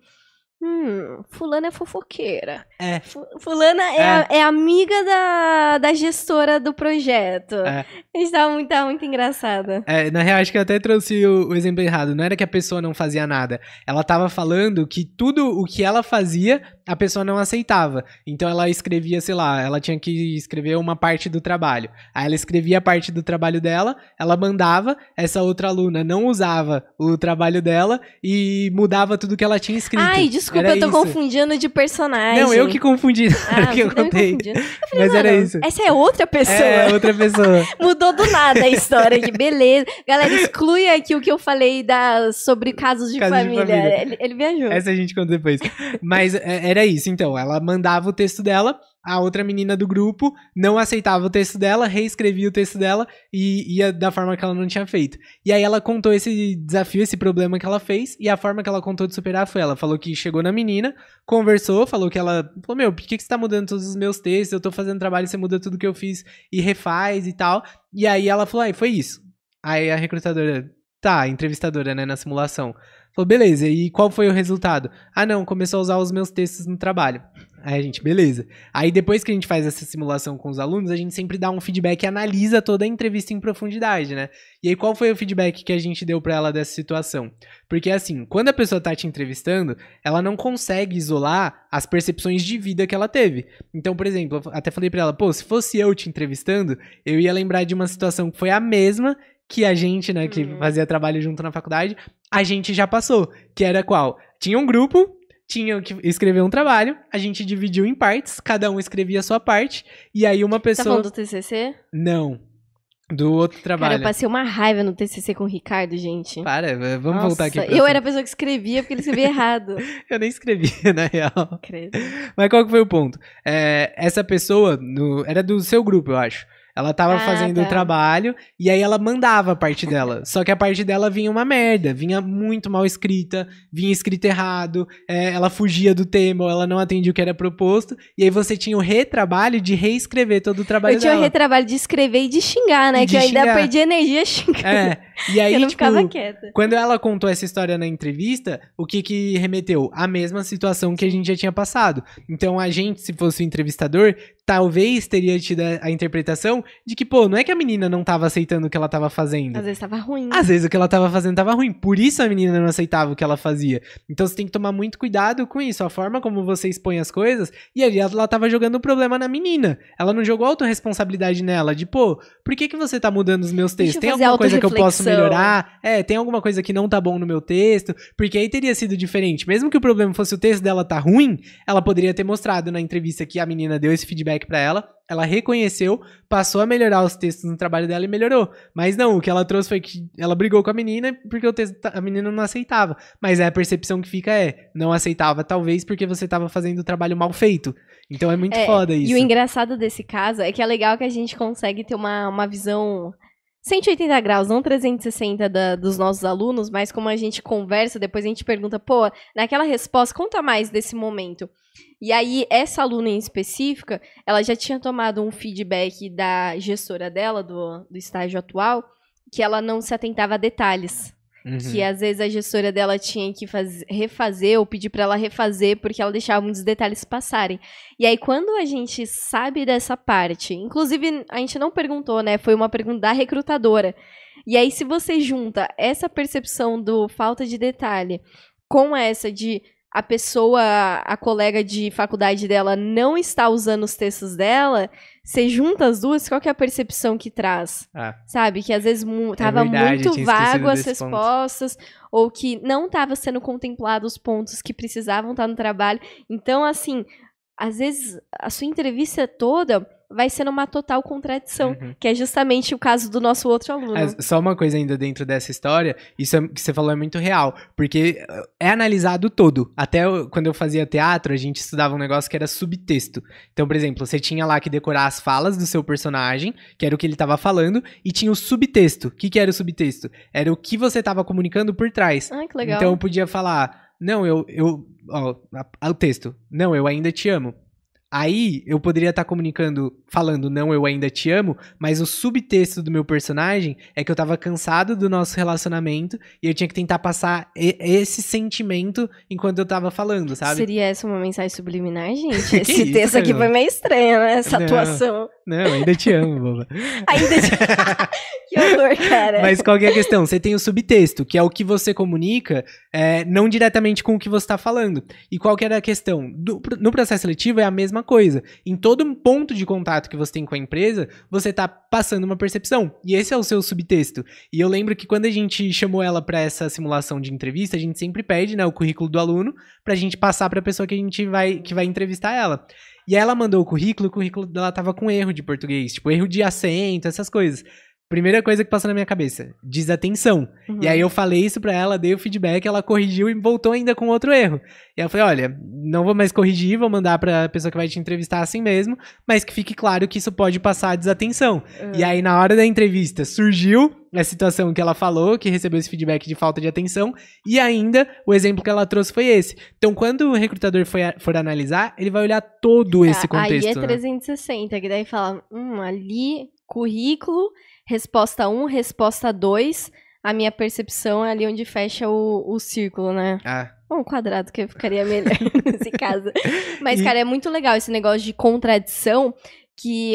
Hum, fulana é fofoqueira. É. Fulana é, é. é, amiga da, da gestora do projeto. É. A gente tava muito, tava muito engraçada. É, na real, acho que eu até trouxe o, o, exemplo errado. Não era que a pessoa não fazia nada. Ela tava falando que tudo o que ela fazia, a pessoa não aceitava. Então ela escrevia, sei lá, ela tinha que escrever uma parte do trabalho. Aí ela escrevia a parte do trabalho dela, ela mandava, essa outra aluna não usava o trabalho dela e mudava tudo que ela tinha escrito. Ai, desculpa Era eu tô isso. confundindo de personagem. Não, eu que confundi Ah, que eu contei. Eu falei, Mas era isso. Essa é outra pessoa. É, outra pessoa. Mudou do nada a história aqui, beleza. Galera, exclui aqui o que eu falei da, sobre casos de Casos de família. família. Ele, ele viajou. Essa a gente conta depois. Mas é, era isso, então. Ela mandava o texto dela, a outra menina do grupo não aceitava o texto dela, reescrevia o texto dela e ia da forma que ela não tinha feito. E aí ela contou esse desafio, esse problema que ela fez, e a forma que ela contou de superar foi ela falou que chegou na menina, conversou, falou que ela falou: Meu, por que, que você tá mudando todos os meus textos? Eu tô fazendo trabalho, você muda tudo que eu fiz e refaz e tal. E aí ela falou: Ai, foi isso. Aí a recrutadora, tá, a entrevistadora, né, na simulação. Falou, beleza, e qual foi o resultado? Ah, não, começou a usar os meus textos no trabalho. Aí a gente, beleza. Aí depois que a gente faz essa simulação com os alunos, a gente sempre dá um feedback e analisa toda a entrevista em profundidade, né? E aí qual foi o feedback que a gente deu pra ela dessa situação? Porque assim, quando a pessoa tá te entrevistando, ela não consegue isolar as percepções de vida que ela teve. Então, por exemplo, até falei pra ela, pô, se fosse eu te entrevistando, eu ia lembrar de uma situação que foi a mesma que a gente, né, que Uhum. fazia trabalho junto na faculdade, a gente já passou, que era qual? Tinha um grupo, tinha que escrever um trabalho, a gente dividiu em partes, cada um escrevia a sua parte, e aí uma Tá pessoa... falando do TCC? Não, do outro Cara, trabalho. eu passei uma raiva no TCC com o Ricardo, gente. Para, v- vamos Nossa, voltar aqui pra Eu era a pessoa que escrevia porque ele escrevia errado. Eu nem escrevia, na real. Credo. Mas qual que foi o ponto? É, essa pessoa, no- era do seu grupo, eu acho. Ela tava Ah, fazendo tá. o trabalho e aí ela mandava a parte dela. Só que a parte dela vinha uma merda, vinha muito mal escrita, vinha escrito errado, é, ela fugia do tema, ou ela não atendia o que era proposto. E aí você tinha o retrabalho de reescrever todo o trabalho Eu tinha o dela. retrabalho de escrever e de xingar, né? E que eu de ainda xingar. perdi energia xingando. É, e aí, eu não tipo, ficava quieta. Quando ela contou essa história na entrevista, o que que remeteu? A mesma situação que a gente já tinha passado. Então a gente, se fosse o entrevistador, talvez teria tido a a de que, pô, não é que a menina não tava aceitando o que ela tava fazendo. Às vezes tava ruim. Às vezes o que ela tava fazendo tava ruim, por isso a menina não aceitava o que ela fazia. Então você tem que tomar muito cuidado com isso, a forma como você expõe as coisas. E ali ela tava jogando o problema na menina. Ela não jogou autorresponsabilidade nela, de pô, por que, que você tá mudando os meus textos? Tem alguma coisa que eu posso melhorar? É, tem alguma coisa que não tá bom no meu texto? Porque aí teria sido diferente. Mesmo que o problema fosse o texto dela tá ruim, ela poderia ter mostrado na entrevista que a menina deu esse feedback pra ela, ela reconheceu, passou a melhorar os textos no trabalho dela e melhorou. Mas não, o que ela trouxe foi que ela brigou com a menina porque o texto, a menina não aceitava. Mas é a percepção que fica é, não aceitava talvez porque você tava fazendo o trabalho mal feito. Então é muito É, foda isso. E o engraçado desse caso é que é legal que a gente consegue ter uma, uma visão 180 graus, não 360 da- dos nossos alunos, mas como a gente conversa, depois a gente pergunta, pô, naquela resposta, conta mais desse momento. E aí, essa aluna em específica, ela já tinha tomado um feedback da gestora dela, do, do estágio atual, que ela não se atentava a detalhes Uhum. que às vezes a gestora dela tinha que faz- refazer ou pedir pra ela refazer porque ela deixava muitos detalhes passarem. E aí quando a gente sabe dessa parte, inclusive a gente não perguntou, né? Foi uma pergunta da recrutadora. E aí se você junta essa percepção do falta de detalhe com essa de a pessoa, a colega de faculdade dela não está usando os textos dela, você junta as duas, qual que é a percepção que traz? Ah, Sabe? Que às vezes mu tava verdade, eu muito vago as desse ponto. respostas, ou que não tava sendo contemplado os pontos que precisavam estar no trabalho. Então, assim, às vezes a sua entrevista toda vai sendo uma total contradição, Uhum. que é justamente o caso do nosso outro aluno. É, só uma coisa ainda dentro dessa história, isso é- que você falou é muito real, porque uh, é analisado todo. Até eu- quando eu fazia teatro, a gente estudava um negócio que era subtexto. Então, por exemplo, você tinha lá que decorar as falas do seu personagem, que era o que ele estava falando, e tinha o subtexto. O que, que era o subtexto? Era o que você estava comunicando por trás. Ai, que legal. Então eu podia falar, não, eu, eu, ó, a- o texto, não, eu ainda te amo. Aí eu poderia estar comunicando, falando, não, eu ainda te amo, mas o subtexto do meu personagem é que eu tava cansado do nosso relacionamento e eu tinha que tentar passar e- esse sentimento enquanto eu tava falando, sabe? Seria essa uma mensagem subliminar, gente? Esse isso, texto aqui Camila? foi meio estranho, né? Essa Não. atuação. Não, eu ainda te amo, boba. Ainda. Que horror, cara. Mas qual é a questão? Você tem o subtexto, que é o que você comunica, é, não diretamente com o que você está falando. E qual que era a questão? Do- no processo seletivo é a mesma coisa. Em todo ponto de contato que você tem com a empresa, você está passando uma percepção. E esse é o seu subtexto. E eu lembro que quando a gente chamou ela para essa simulação de entrevista, a gente sempre pede né, o currículo do aluno pra gente passar pra pessoa que a gente vai, que vai entrevistar ela. E aí ela mandou o currículo, o currículo dela tava com erro de português, tipo erro de acento, essas coisas. Primeira coisa que passou na minha cabeça, desatenção. Uhum. E aí eu falei isso pra ela, dei o feedback, ela corrigiu e voltou ainda com outro erro. E eu falei, olha, não vou mais corrigir, vou mandar pra pessoa que vai te entrevistar assim mesmo, mas que fique claro que isso pode passar desatenção. Uhum. E aí na hora da entrevista surgiu a situação que ela falou, que recebeu esse feedback de falta de atenção, e ainda o exemplo que ela trouxe foi esse. Então quando o recrutador for, for analisar, ele vai olhar todo esse contexto. Aí é né? 360, que daí fala, hum, ali, currículo, resposta 1, resposta 2, a minha percepção é ali onde fecha o, o círculo, né? Ah, Ou um quadrado que ficaria melhor nesse caso. Mas, E- cara, é muito legal esse negócio de contradição que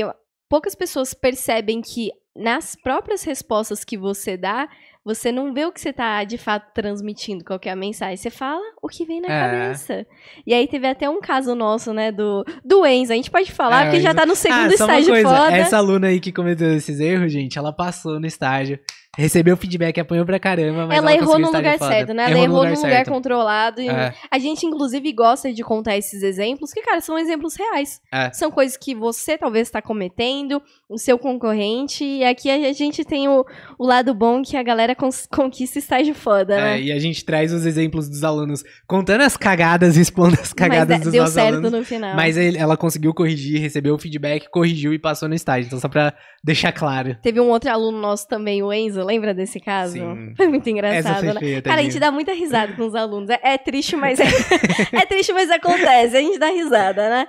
poucas pessoas percebem que nas próprias respostas que você dá, você não vê o que você tá de fato transmitindo, qual é a mensagem. Você fala o que vem na É. cabeça. E aí teve até um caso nosso, né, do, do Enzo. A gente pode falar, É, porque já Enzo- tá no segundo ah, estágio coisa, foda. essa aluna aí que cometeu esses erros, gente, ela passou no estágio, recebeu feedback, apanhou pra caramba, mas ela, ela, errou no lugar certo, né? Ela errou, no lugar certo. controlado. É. A gente, inclusive, gosta de contar esses exemplos, que, cara, são exemplos reais. É. São coisas que você talvez está cometendo, o seu concorrente, e aqui a gente tem o, o lado bom que a galera conquista estágio foda, É, né? e a gente traz os exemplos dos alunos contando as cagadas e expondo as cagadas Mas é, dos deu nossos certo alunos. no final. Mas ele- ela conseguiu corrigir, recebeu o feedback, corrigiu e passou no estágio. Então, só pra deixar claro. Teve um outro aluno nosso também, o Enzo, lembra desse caso? Sim. Foi muito engraçado, foi né? feia, Cara, a gente dá muita risada com os alunos. É, é triste, mas é, é triste, mas acontece. A gente dá risada, né?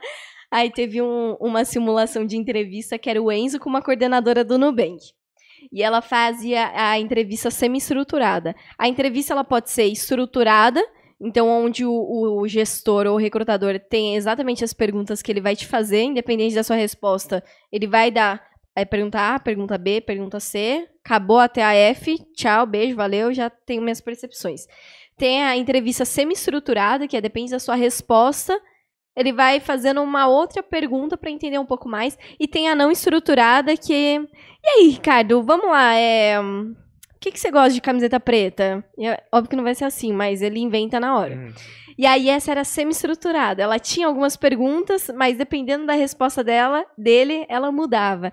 Aí teve um- uma simulação de entrevista que era o Enzo com uma coordenadora do Nubank. E ela fazia a entrevista semi-estruturada. A entrevista ela pode ser estruturada, então onde o, o gestor ou o recrutador tem exatamente as perguntas que ele vai te fazer, independente da sua resposta. Ele vai dar é, pergunta A, pergunta B, pergunta C, acabou até a F, tchau, beijo, valeu, já tenho minhas percepções. Tem a entrevista semi-estruturada, que é depende da sua resposta. Ele vai fazendo uma outra pergunta para entender um pouco mais. E tem a não estruturada, que. E aí, Ricardo, vamos lá. É... O que, que você gosta de camiseta preta? É óbvio que não vai ser assim, mas ele inventa na hora. Hum. E aí essa era semi-estruturada. Ela tinha algumas perguntas, mas dependendo da resposta dela, dele, ela mudava.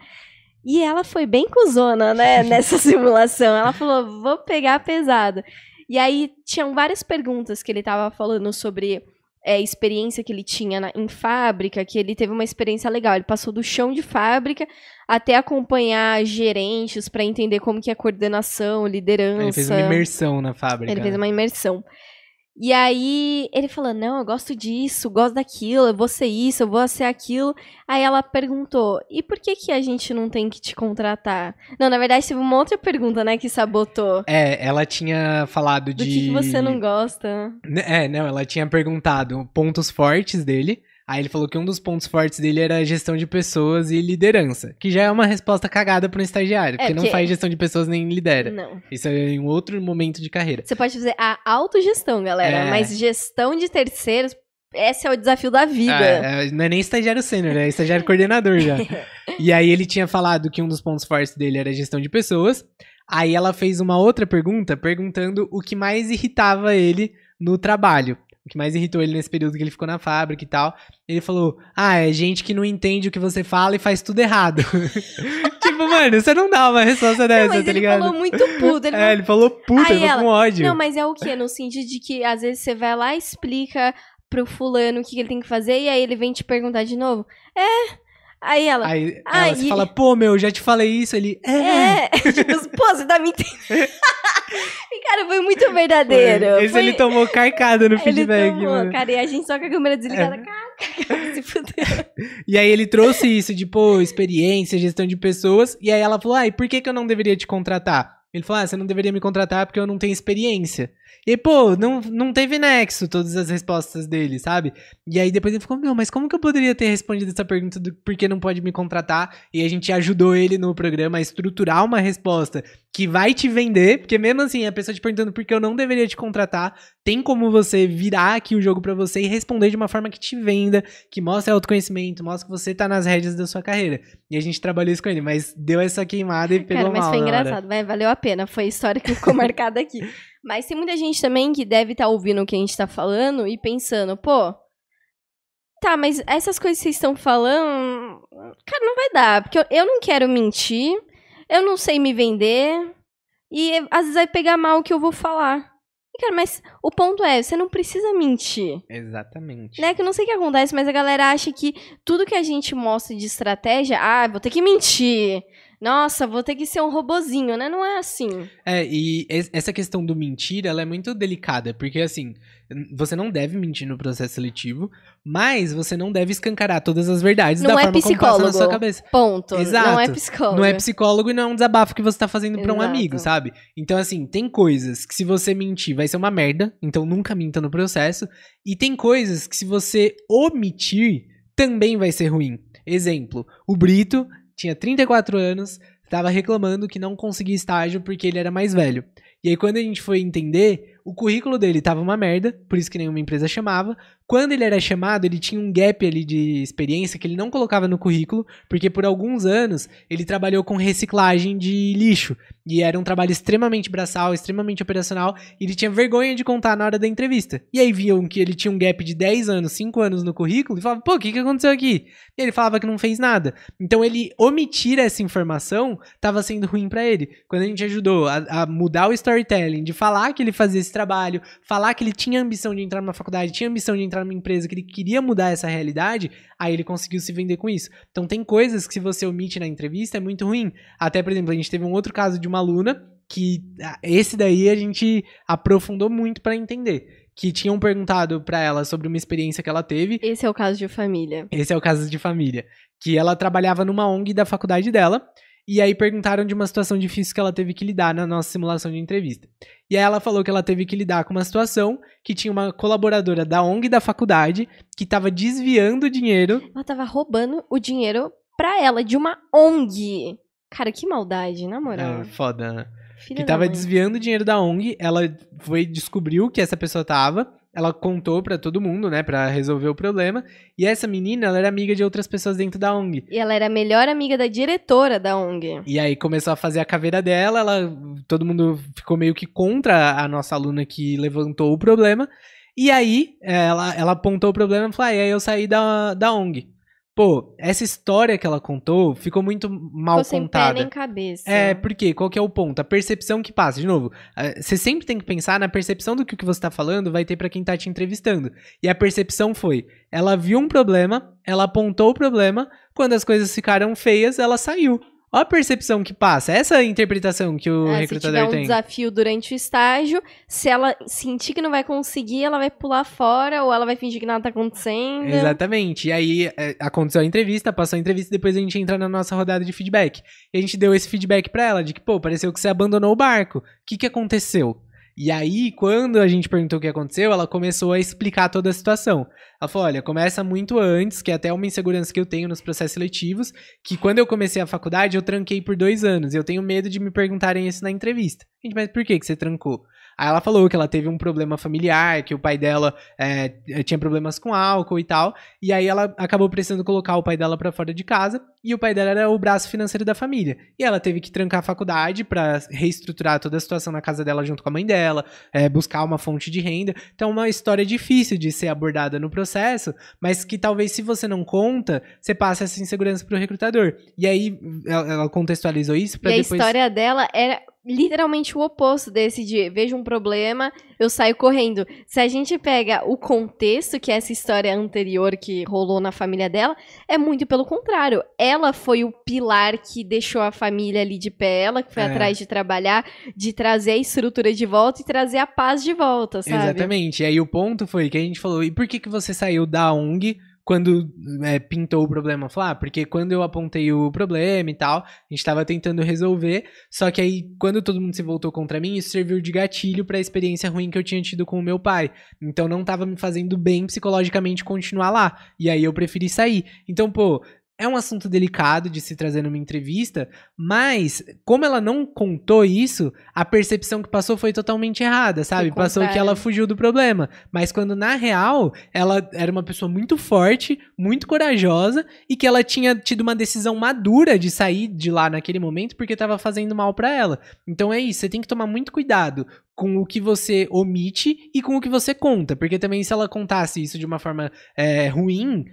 E ela foi bem cuzona, né, nessa simulação. Ela falou, vou pegar pesado. E aí tinham várias perguntas que ele tava falando sobre é, experiência que ele tinha na- em fábrica, que ele teve uma experiência legal. Ele passou do chão de fábrica até acompanhar gerentes para entender como que é coordenação, liderança. Ele fez uma imersão na fábrica. Ele fez uma imersão. E aí ele falou: Não, eu gosto disso, gosto daquilo, eu vou ser isso, eu vou ser aquilo. Aí ela perguntou: E por que, que a gente não tem que te contratar? Não, na verdade, teve uma outra pergunta, né, que sabotou. É, ela tinha falado Do de. que, que você não gosta? Né, É, não, ela tinha perguntado pontos fortes dele. Aí ele falou que um dos pontos fortes dele era a gestão de pessoas e liderança. Que já é uma resposta cagada para um estagiário, porque não faz gestão de pessoas nem lidera. Não. Isso é em um outro momento de carreira. Você pode fazer a autogestão, galera, É. mas gestão de terceiros, esse é o desafio da vida. É, é, não é nem estagiário sênior, é estagiário coordenador já. E aí ele tinha falado que um dos pontos fortes dele era a gestão de pessoas. Aí ela fez uma outra pergunta, perguntando o que mais irritava ele no trabalho. O que mais irritou ele nesse período que ele ficou na fábrica e tal. Ele falou: Ah, é gente que não entende o que você fala e faz tudo errado. tipo, mano, você não dá uma resposta dessa, Não, mas tá ele ligado? falou muito puto. Ele É, ele falou puta, Aí ele falou ela- com ódio. Não, mas é o quê? No sentido de que às vezes você vai lá e explica pro fulano o que ele tem que fazer e aí ele vem te perguntar de novo. É. Aí ela. Aí Ah, ela fala, pô, meu, já te falei isso. Ele, é. É. tipo, pô, você tá me entendendo. e, cara, foi muito verdadeiro. Esse Foi- ele tomou carcada no ele feedback, tomou, mano. É. cara, e a gente só com a câmera desligada. Cara, se fudeu. E aí ele trouxe isso de, pô, experiência, gestão de pessoas. E aí ela falou, ah, e por que, que eu não deveria te contratar? Ele falou, ah, você não deveria me contratar porque eu não tenho experiência. E pô, não, não teve nexo todas as respostas dele, sabe? E aí depois ele ficou, meu, mas como que eu poderia ter respondido essa pergunta do por que não pode me contratar? E a gente ajudou ele no programa a estruturar uma resposta que vai te vender, porque mesmo assim, a pessoa te perguntando por que eu não deveria te contratar, tem como você virar aqui o jogo para você e responder de uma forma que te venda, que mostre autoconhecimento, mostre que você tá nas rédeas da sua carreira. E a gente trabalhou isso com ele, mas deu essa queimada e pegou Cara, mas mal foi engraçado, vai, valeu a pena. Foi a história que ficou marcada aqui. Mas tem muita gente também que deve estar ouvindo o que a gente tá falando e pensando, pô. Tá, mas essas coisas que vocês estão falando. Cara, não vai dar. Porque eu, eu não quero mentir, eu não sei me vender. E às vezes vai pegar mal o que eu vou falar. E, cara, mas o ponto é, você não precisa mentir. Exatamente. Né, que eu não sei o que acontece, mas a galera acha que tudo que a gente mostra de estratégia, ah, vou ter que mentir. Nossa, vou ter que ser um robozinho, né? Não é assim. É, e es- essa questão do mentir, ela é muito delicada, porque assim, você não deve mentir no processo seletivo, mas você não deve escancarar todas as verdades Não da é forma como passa na sua psicólogo. cabeça. Ponto. Exato. Não é psicólogo. Não é psicólogo e não é um desabafo que você tá fazendo pra um amigo, sabe? Então, assim, tem coisas que se você mentir vai ser uma merda, então nunca minta no processo. E tem coisas que se você omitir também vai ser ruim. Exemplo, o Brito tinha 34 anos, tava reclamando que não conseguia estágio porque ele era mais velho. E aí, quando a gente foi entender, o currículo dele tava uma merda, por isso que nenhuma empresa chamava. Quando ele era chamado, ele tinha um gap ali de experiência que ele não colocava no currículo, porque por alguns anos ele trabalhou com reciclagem de lixo. E era um trabalho extremamente braçal, extremamente operacional, e ele tinha vergonha de contar na hora da entrevista. E aí viam que ele tinha um gap de 10 anos, 5 anos no currículo, e falavam, pô, o que, que aconteceu aqui? E ele falava que não fez nada. Então ele omitir essa informação estava sendo ruim pra ele. Quando a gente ajudou a, a mudar o storytelling, de falar que ele fazia esse trabalho, falar que ele tinha ambição de entrar numa faculdade, tinha ambição de entrar numa empresa, que ele queria mudar essa realidade, aí ele conseguiu se vender com isso. Então tem coisas que se você omite na entrevista é muito ruim. Até, por exemplo, a gente teve um outro caso de uma aluna que ah, esse daí a gente aprofundou muito pra entender. Que tinham perguntado pra ela sobre uma experiência que ela teve Esse é o caso de família. esse é o caso de família. Que ela trabalhava numa ONG da faculdade dela. E aí perguntaram de uma situação difícil que ela teve que lidar na nossa simulação de entrevista. E aí ela falou que ela teve que lidar com uma situação que tinha uma colaboradora da ONG da faculdade que estava desviando dinheiro. Ela tava roubando o dinheiro pra ela, de uma ONG. Cara, que maldade, na moral. É, foda, né? Filha que da tava mãe. desviando dinheiro da ONG. Ela foi descobriu que essa pessoa tava. Ela contou pra todo mundo, né, Pra resolver o problema. E essa menina, ela era amiga de outras pessoas dentro da ONG. E ela era a melhor amiga da diretora da ONG. E aí começou a fazer a caveira dela, ela, todo mundo ficou meio que contra a nossa aluna que levantou o problema. E aí ela, ela apontou o problema e falou: ah, e aí eu saí da, da ONG. Pô, essa história que ela contou ficou muito mal Ficou sem pé contada. nem cabeça. É, porque qual que é o ponto? A percepção que passa. De novo, você sempre tem que pensar na percepção do que o que você tá falando vai ter pra quem tá te entrevistando. E a percepção foi: ela viu um problema, ela apontou o problema, quando as coisas ficaram feias, ela saiu. Olha a percepção que passa. Essa é interpretação que o É, se recrutador tiver um tem. desafio durante o estágio, se ela sentir que não vai conseguir, ela vai pular fora ou ela vai fingir que nada tá acontecendo. Exatamente. E aí é, aconteceu a entrevista, passou a entrevista, depois a gente entra na nossa rodada de feedback. E a gente deu esse feedback pra ela, de que, pô, pareceu que você abandonou o barco. O que que aconteceu? E aí, quando a gente perguntou o que aconteceu, ela começou a explicar toda a situação. Ela falou: olha, começa muito antes, que é até uma insegurança que eu tenho nos processos seletivos, que quando eu comecei a faculdade, eu tranquei por dois anos. E eu tenho medo de me perguntarem isso na entrevista. Gente, mas por que, que você trancou? Aí ela falou que ela teve um problema familiar, que o pai dela é, tinha problemas com álcool e tal. E aí ela acabou precisando colocar o pai dela pra fora de casa. E o pai dela era o braço financeiro da família. E ela teve que trancar a faculdade pra reestruturar toda a situação na casa dela junto com a mãe dela, é, buscar uma fonte de renda. Então, uma história difícil de ser abordada no processo, mas que talvez se você não conta, você passa essa insegurança pro recrutador. E aí ela contextualizou isso pra e a depois. história dela era literalmente o oposto desse de vejo um problema, eu saio correndo. Se a gente pega o contexto, que é essa história anterior que rolou na família dela, é muito pelo contrário. Ela foi o pilar que deixou a família ali de pé, ela que foi É. atrás de trabalhar, de trazer a estrutura de volta e trazer a paz de volta, sabe? Exatamente. E aí o ponto foi que a gente falou: e por que, que você saiu da ONG quando é, pintou o problema. Falar, ah, porque quando eu apontei o problema e tal, a gente tava tentando resolver, só que aí, quando todo mundo se voltou contra mim, isso serviu de gatilho pra experiência ruim que eu tinha tido com o meu pai. Então não tava me fazendo bem psicologicamente continuar lá. E aí eu preferi sair. Então, pô, é um assunto delicado de se trazer numa entrevista, mas como ela não contou isso, a percepção que passou foi totalmente errada, sabe? Passou que ela fugiu do problema, mas quando na real ela era uma pessoa muito forte, muito corajosa e que ela tinha tido uma decisão madura de sair de lá naquele momento porque estava fazendo mal para ela. Então é isso, você tem que tomar muito cuidado com o que você omite e com o que você conta, porque também se ela contasse isso de uma forma é, ruim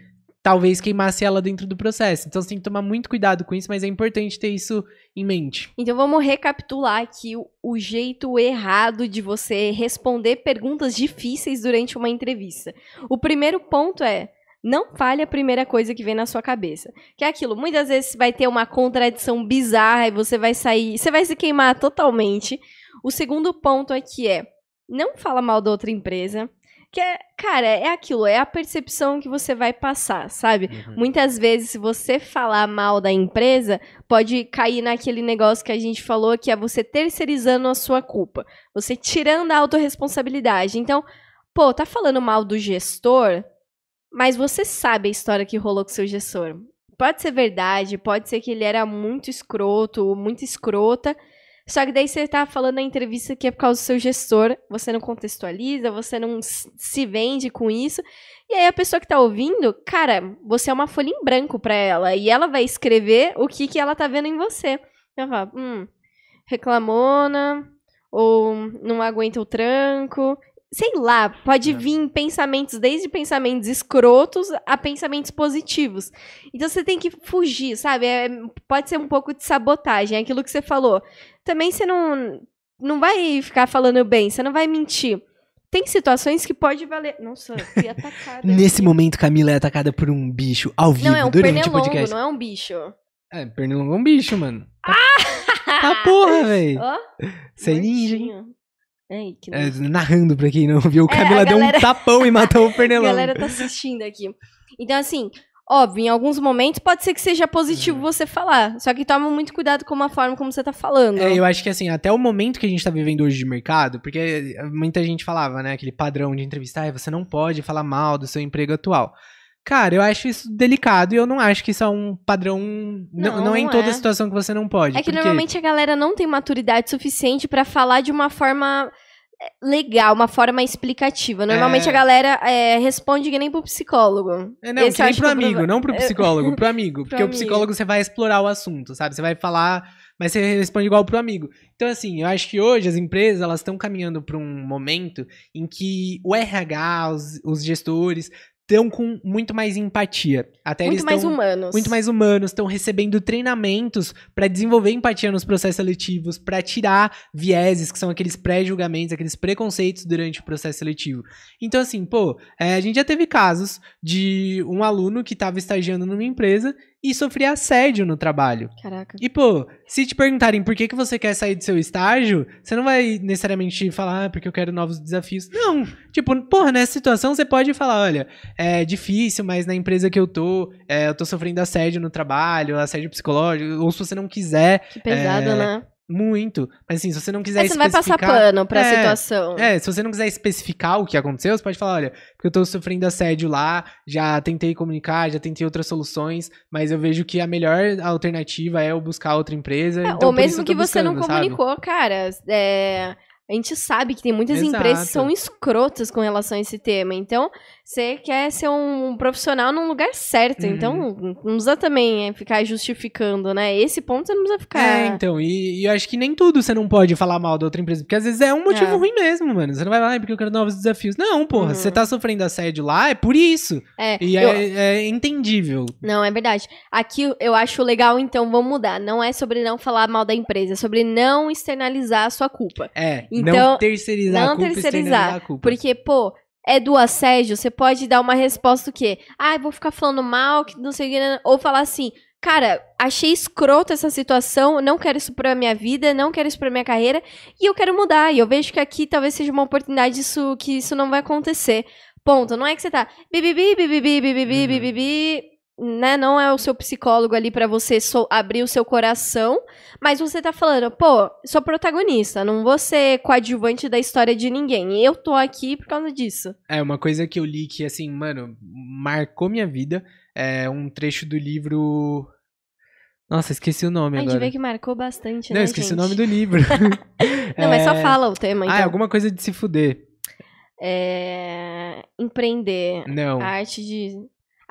talvez queimasse ela dentro do processo. Então você tem que tomar muito cuidado com isso, mas é importante ter isso em mente. Então vamos recapitular aqui o, o jeito errado de você responder perguntas difíceis durante uma entrevista. O primeiro ponto é não fale a primeira coisa que vem na sua cabeça. Que é aquilo, muitas vezes vai ter uma contradição bizarra e você vai sair, você vai se queimar totalmente. O segundo ponto aqui é não fala mal da outra empresa. Que é, cara, é aquilo, é a percepção que você vai passar, sabe? Uhum. Muitas vezes, se você falar mal da empresa, pode cair naquele negócio que a gente falou, que é você terceirizando a sua culpa. Você tirando a autorresponsabilidade. Então, pô, tá falando mal do gestor, mas você sabe a história que rolou com o seu gestor. Pode ser verdade, pode ser que ele era muito escroto, muito escrota, só que daí você tá falando na entrevista que é por causa do seu gestor, você não contextualiza, você não se vende com isso. E aí a pessoa que tá ouvindo, cara, você é uma folha em branco para ela. E ela vai escrever o que, que ela tá vendo em você. Ela fala, hum, reclamona, ou não aguenta o tranco sei lá, pode é. vir pensamentos, desde pensamentos escrotos a pensamentos positivos. Então você tem que fugir, sabe? É, pode ser um pouco de sabotagem, é aquilo que você falou. Também você não, não vai ficar falando bem, você não vai mentir. Tem situações que pode valer. Nossa, fui atacada. Nesse aqui. momento, Camila é atacada por um bicho ao vivo não, é um durante o podcast. Não é um bicho. É, pernilongo é um bicho, mano. Ah! Tá porra, velho. Você é ninja, hein? Ai, é, narrando pra quem não viu, o é, Camila galera... deu um tapão e matou o pernilongo. A galera tá assistindo aqui. Então, assim, óbvio, em alguns momentos pode ser que seja positivo uhum. você falar. Só que toma muito cuidado com a forma como você tá falando. É, eu acho que assim, até o momento que a gente tá vivendo hoje de mercado, porque muita gente falava, né, aquele padrão de entrevista, ah, você não pode falar mal do seu emprego atual. Cara, eu acho isso delicado e eu não acho que isso é um padrão. Não, não, não é em toda é. situação que você não pode. É que porque... normalmente a galera não tem maturidade suficiente para falar de uma forma legal, uma forma explicativa. Normalmente é... a galera é, responde que nem pro psicólogo. É, não, Esse que nem pro amigo, não pro psicólogo, pro amigo. pro porque amigo. o psicólogo você vai explorar o assunto, sabe? Você vai falar, mas você responde igual pro amigo. Então, assim, eu acho que hoje as empresas elas estão caminhando para um momento em que o RH, os, os gestores, estão com muito mais empatia. Até muito eles mais humanos. Muito mais humanos, estão recebendo treinamentos para desenvolver empatia nos processos seletivos, para tirar vieses, que são aqueles pré-julgamentos, aqueles preconceitos durante o processo seletivo. Então, assim, pô, é, a gente já teve casos de um aluno que estava estagiando numa empresa e sofrer assédio no trabalho. Caraca. E, pô, se te perguntarem por que, que você quer sair do seu estágio, você não vai necessariamente falar, ah, porque eu quero novos desafios. Não. Tipo, porra, nessa situação você pode falar, olha, é difícil, mas na empresa que eu tô, é, eu tô sofrendo assédio no trabalho, assédio psicológico, ou se você não quiser. Que pesado, é, né? Muito. Mas assim, se você não quiser Mas você não vai passar pano pra é, situação. É, se você não quiser especificar o que aconteceu, você pode falar, olha, porque eu tô sofrendo assédio lá, já tentei comunicar, já tentei outras soluções, mas eu vejo que a melhor alternativa é eu buscar outra empresa. É, então ou mesmo que você buscando, não comunicou, sabe? cara, é a gente sabe que tem muitas Exato. empresas que são escrotas com relação a esse tema. Então, você quer ser um profissional num lugar certo. Uhum. Então, não precisa também é, ficar justificando, né? Esse ponto você não precisa ficar. É, então, e, e eu acho que nem tudo você não pode falar mal da outra empresa. Porque às vezes é um motivo é. ruim mesmo, mano. Você não vai lá, ah, porque eu quero novos desafios. Não, porra. Uhum. Você tá sofrendo assédio lá, é por isso. É. E é, eu... é entendível. Não, é verdade. Aqui eu acho legal, então, vamos mudar. Não é sobre não falar mal da empresa, é sobre não externalizar a sua culpa. É. Então, não terceirizar não a culpa, terceirizar, a culpa. Porque, pô, é do assédio, você pode dar uma resposta o quê? Ah, vou ficar falando mal, que não sei o que, ou falar assim, cara, achei escroto essa situação, não quero isso pra minha vida, não quero isso pra minha carreira, e eu quero mudar, e eu vejo que aqui talvez seja uma oportunidade isso, que isso não vai acontecer. Ponto. Não é que você tá bibibi, bibibi, bibibi, Uhum. bibibi, né? Não é o seu psicólogo ali pra você so- abrir o seu coração, mas você tá falando, pô, sou protagonista, não vou ser coadjuvante da história de ninguém. E eu tô aqui por causa disso. É, uma coisa que eu li que, assim, mano, marcou minha vida. É um trecho do livro. Nossa, esqueci o nome A gente agora. vê que marcou bastante, Não, né, esqueci gente? o nome do livro. Não, mas só É, fala o tema, então. Ah, é alguma coisa de se fuder. É... Empreender. Não. A arte de...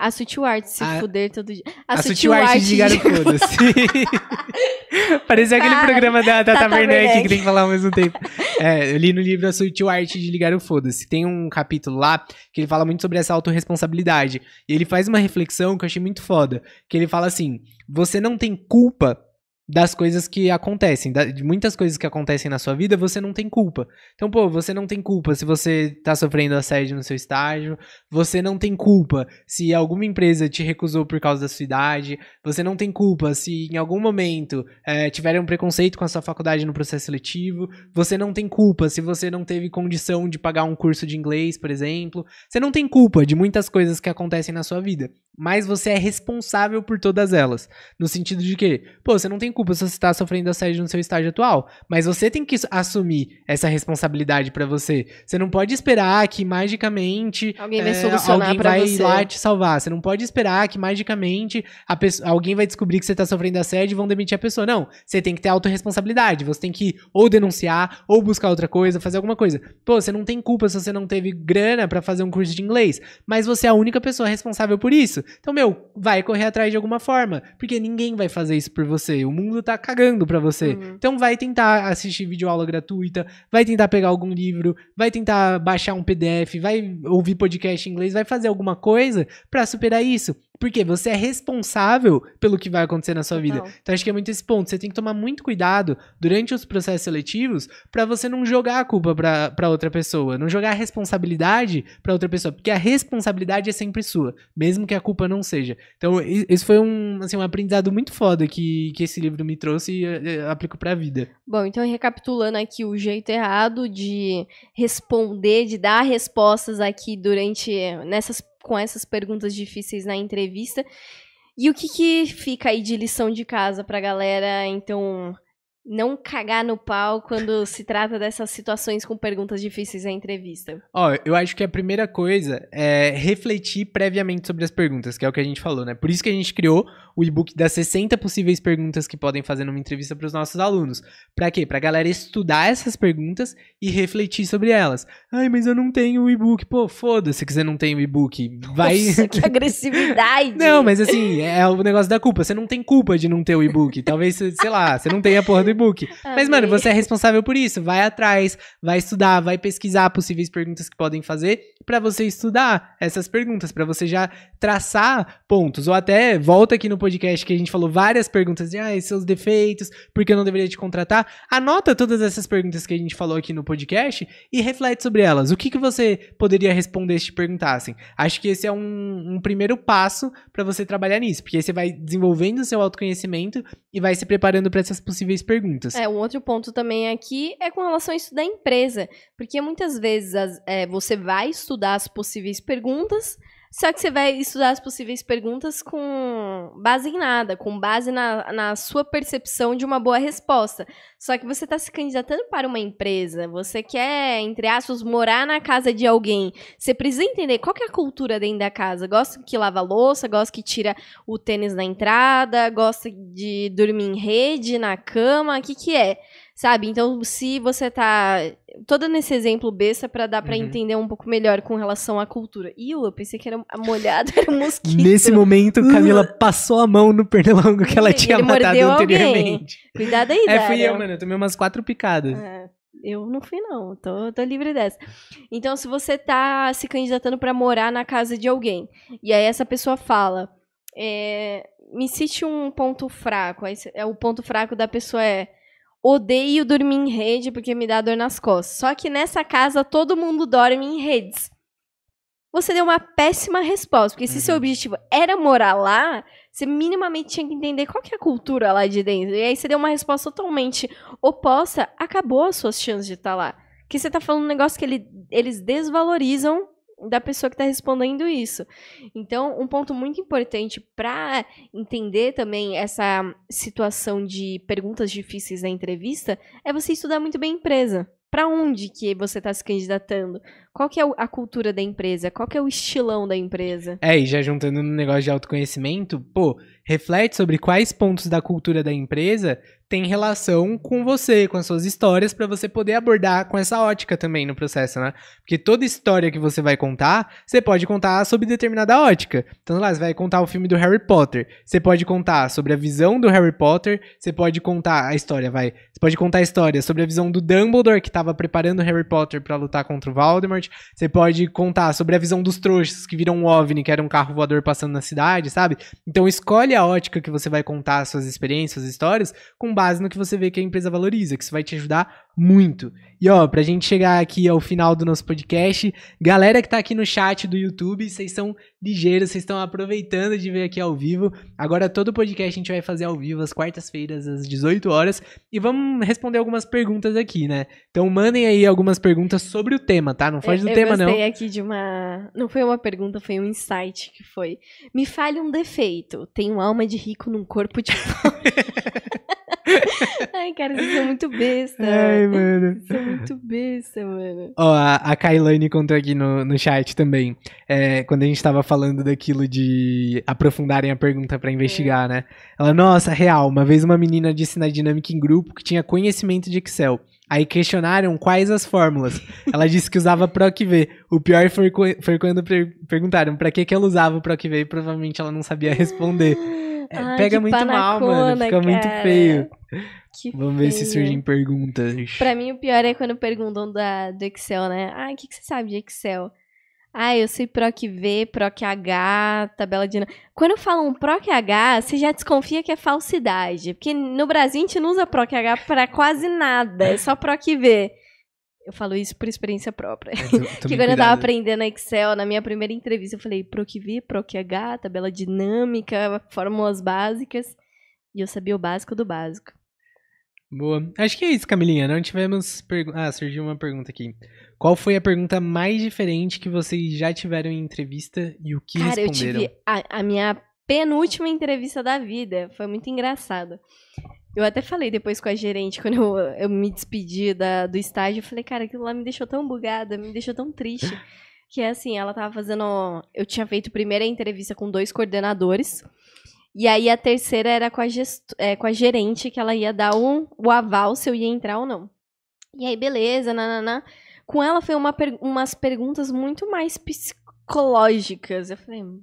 A de se A- fuder todo dia. A, de ligar o foda-se. Parecia aquele Ai, programa da Tata Tata Werneck que tem que falar ao mesmo tempo. É, eu li no livro A Sutil Arte de Ligar o Foda-se. Tem um capítulo lá que ele fala muito sobre essa autorresponsabilidade. E ele faz uma reflexão que eu achei muito foda. Que ele fala assim: você não tem culpa das coisas que acontecem, de muitas coisas que acontecem na sua vida, você não tem culpa. Então, pô, você não tem culpa se você tá sofrendo assédio no seu estágio, você não tem culpa se alguma empresa te recusou por causa da sua idade, você não tem culpa se em algum momento eh, tiveram preconceito com a sua faculdade no processo seletivo, você não tem culpa se você não teve condição de pagar um curso de inglês, por exemplo, você não tem culpa de muitas coisas que acontecem na sua vida, mas você é responsável por todas elas. No sentido de que, pô, você não tem culpa se você está sofrendo assédio no seu estágio atual, mas você tem que assumir essa responsabilidade pra você. Você não pode esperar que magicamente Alguém vai é, solucionar alguém vai você. lá te salvar. Você não pode esperar que magicamente pessoa- alguém vai descobrir que você tá sofrendo assédio e vão demitir a pessoa. Não, você tem que ter autorresponsabilidade. Você tem que ou denunciar, ou buscar outra coisa, fazer alguma coisa. Pô, você não tem culpa se você não teve grana pra fazer um curso de inglês, mas você é a única pessoa responsável por isso. Então, meu, vai correr atrás de alguma forma, porque ninguém vai fazer isso por você. O mundo tá cagando pra você. Uhum. Então vai tentar assistir videoaula gratuita, vai tentar pegar algum livro, vai tentar baixar um PDF, vai ouvir podcast em inglês, vai fazer alguma coisa pra superar isso. Porque você é responsável pelo que vai acontecer na sua vida. Total. Então acho que é muito esse ponto. Você tem que tomar muito cuidado durante os processos seletivos pra você não jogar a culpa pra outra pessoa, não jogar a responsabilidade pra outra pessoa, porque a responsabilidade é sempre sua, mesmo que a culpa não seja. Então i- esse foi um, assim, um aprendizado muito foda que, que esse livro me trouxe e eh, eh, aplico pra vida. Bom, então recapitulando aqui o jeito errado de responder, de dar respostas aqui durante nessas com essas perguntas difíceis na entrevista. E o que que fica aí de lição de casa pra galera, então, não cagar no pau quando se trata dessas situações com perguntas difíceis na entrevista? Ó, eu acho que a primeira coisa é refletir previamente sobre as perguntas, que é o que a gente falou, né? Por isso que a gente criou o e-book das 60 possíveis perguntas que podem fazer numa entrevista para os nossos alunos. Pra quê? Pra galera estudar essas perguntas e refletir sobre elas. Ai, mas eu não tenho o e-book. Pô, foda-se que você não tem o e-book. Vai. Nossa, que agressividade! Não, mas assim, é o negócio da culpa. Você não tem culpa de não ter o e-book. Talvez, sei lá, você não tenha a porra do e-book. Mas, mano, você é responsável por isso. Vai atrás, vai estudar, vai pesquisar possíveis perguntas que podem fazer pra você estudar essas perguntas, pra você já traçar pontos. Ou até volta aqui no podcast que a gente falou várias perguntas de ah, seus defeitos, por que eu não deveria te contratar. Anota todas essas perguntas que a gente falou aqui no podcast e reflete sobre elas. O que, que você poderia responder se te perguntassem? Acho que esse é um, um primeiro passo pra você trabalhar nisso, porque você vai desenvolvendo o seu autoconhecimento e vai se preparando pra essas possíveis perguntas. É, um outro ponto também aqui é com relação a isso da empresa. Porque muitas vezes as- é, você vai estudar as possíveis perguntas, só que você vai estudar as possíveis perguntas com base em nada, com base na, na sua percepção de uma boa resposta. Só que você está se candidatando para uma empresa, você quer, entre aspas, morar na casa de alguém. Você precisa entender qual é a cultura dentro da casa. Gosta que lava louça, gosta que tira o tênis na entrada, gosta de dormir em rede, na cama, o que que é? Sabe? Então, se você tá todo nesse exemplo besta pra dar pra Uhum. entender um pouco melhor com relação à cultura. E eu pensei que era molhado, era um mosquito. Nesse momento, Camila passou a mão no pernilongo que ela Ele tinha matado mordeu alguém. anteriormente. Cuidado aí, É, Dara. fui eu, mano. Eu tomei umas quatro picadas. É, eu não fui, não. Tô, tô livre dessa. Então, se você tá se candidatando pra morar na casa de alguém, e aí essa pessoa fala, é, me cite um ponto fraco. Aí é, o ponto fraco da pessoa é odeio dormir em rede porque me dá dor nas costas. Só que nessa casa todo mundo dorme em redes. Você deu uma péssima resposta, porque se Uhum. seu objetivo era morar lá, você minimamente tinha que entender qual que é a cultura lá de dentro. E aí você deu uma resposta totalmente oposta, acabou as suas chances de estar lá. Porque você tá falando um negócio que ele- eles desvalorizam da pessoa que está respondendo isso. Então, um ponto muito importante para entender também essa situação de perguntas difíceis na entrevista é você estudar muito bem a empresa. Para onde que você está se candidatando? Qual que é a cultura da empresa? Qual que é o estilão da empresa? É, e já juntando no negócio de autoconhecimento, pô, reflete sobre quais pontos da cultura da empresa tem relação com você, com as suas histórias, para você poder abordar com essa ótica também no processo, né? Porque toda história que você vai contar, você pode contar sobre determinada ótica. Então, lá, você vai contar o filme do Harry Potter. Você pode contar sobre a visão do Harry Potter. Você pode contar a história, vai. Você pode contar a história sobre a visão do Dumbledore, que estava preparando o Harry Potter para lutar contra o Voldemort. Você pode contar sobre a visão dos trouxas, que viram um OVNI, que era um carro voador passando na cidade, sabe? Então, escolhe a ótica que você vai contar suas experiências, suas histórias, com base no que você vê que a empresa valoriza, que isso vai te ajudar muito. E ó, pra gente chegar aqui ao final do nosso podcast, galera que tá aqui no chat do YouTube, vocês são ligeiros, vocês estão aproveitando de ver aqui ao vivo. Agora todo podcast a gente vai fazer ao vivo às quartas-feiras às 18 horas e vamos responder algumas perguntas aqui, né? Então mandem aí algumas perguntas sobre o tema, tá? Não foge do eu tema não. Eu gostei aqui de uma, não foi uma pergunta, foi um insight que foi: "Me fale um defeito. Tenho alma de rico num corpo de Ai, cara, vocês são muito besta. Ai, mano. Vocês são muito besta, mano. Ó, a, a Kailane contou aqui no, no chat também. É, quando a gente tava falando daquilo de aprofundarem a pergunta para investigar, é. né? Ela, nossa, real, uma vez uma menina disse na dinâmica em grupo que tinha conhecimento de Excel. Aí questionaram quais as fórmulas. Ela disse que usava PROC-V. O pior foi, foi quando per perguntaram para que, que ela usava o PROC-V e provavelmente ela não sabia responder. É, Ai, pega muito mal, mano. Fica cara. muito feio. Que Vamos feio. ver se surgem perguntas. Pra mim, o pior é quando perguntam da, do Excel, né? Ah, o que, que você sabe de Excel? Ah, eu sei PROC V, PROC H, tabela de. Quando falam PROC H, você já desconfia que é falsidade. Porque no Brasil a gente não usa PROC H pra quase nada, é só PROC V. Eu falo isso por experiência própria. É, que quando eu tava aprendendo Excel, na minha primeira entrevista, eu falei PROC V, PROC H, tabela dinâmica, fórmulas básicas. E eu sabia o básico do básico. Boa. Acho que é isso, Camilinha. Não tivemos. Ah, surgiu uma pergunta aqui. Qual foi a pergunta mais diferente que vocês já tiveram em entrevista e o que Cara, responderam? eu tive a, a minha penúltima entrevista da vida. Foi muito engraçado. Eu até falei depois com a gerente, quando eu, eu me despedi da, do estágio, eu falei, cara, aquilo lá me deixou tão bugada, me deixou tão triste. que é assim, ela tava fazendo. Eu tinha feito primeira entrevista com dois coordenadores. E aí a terceira era com a, é, com a gerente, que ela ia dar um, o aval se eu ia entrar ou não. E aí, beleza, nananã. Com ela foi uma, umas perguntas muito mais psicológicas. Eu falei. Hum.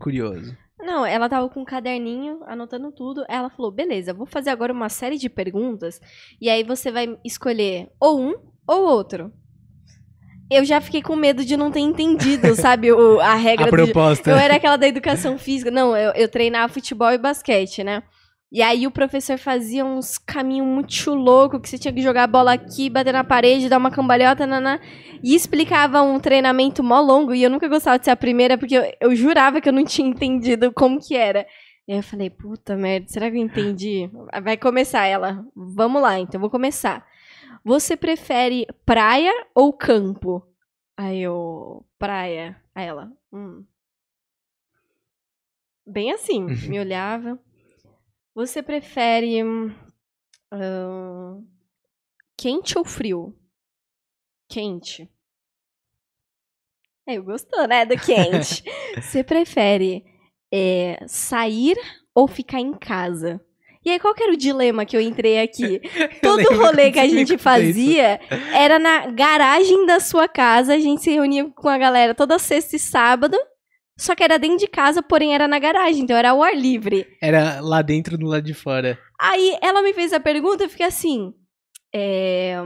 Curioso. Não, ela tava com um caderninho, anotando tudo. Ela falou: beleza, vou fazer agora uma série de perguntas. E aí você vai escolher ou um ou outro eu já fiquei com medo de não ter entendido, sabe, o, a regra. A proposta. Do... Eu era aquela da educação física. Não, eu, eu treinava futebol e basquete, né? E aí o professor fazia uns caminhos muito loucos, que você tinha que jogar a bola aqui, bater na parede, dar uma cambalhota, naná, e explicava um treinamento mó longo, e eu nunca gostava de ser a primeira, porque eu, eu jurava que eu não tinha entendido como que era. E aí eu falei, puta merda, será que eu entendi? Vai começar ela. Vamos lá, então, vou começar. Você prefere praia ou campo? Aí eu, praia. Aí ela, hum. Bem assim, me olhava. Você prefere uh, quente ou frio? Quente. É, eu gostou, né, do quente. Você prefere é, sair ou ficar em casa? E aí, qual que era o dilema que eu entrei aqui? Todo rolê que a gente fazia era na garagem da sua casa, a gente se reunia com a galera toda sexta e sábado, só que era dentro de casa, porém era na garagem, então era ao ar livre. Era lá dentro do lado de fora. Aí ela me fez a pergunta, eu fiquei assim, é,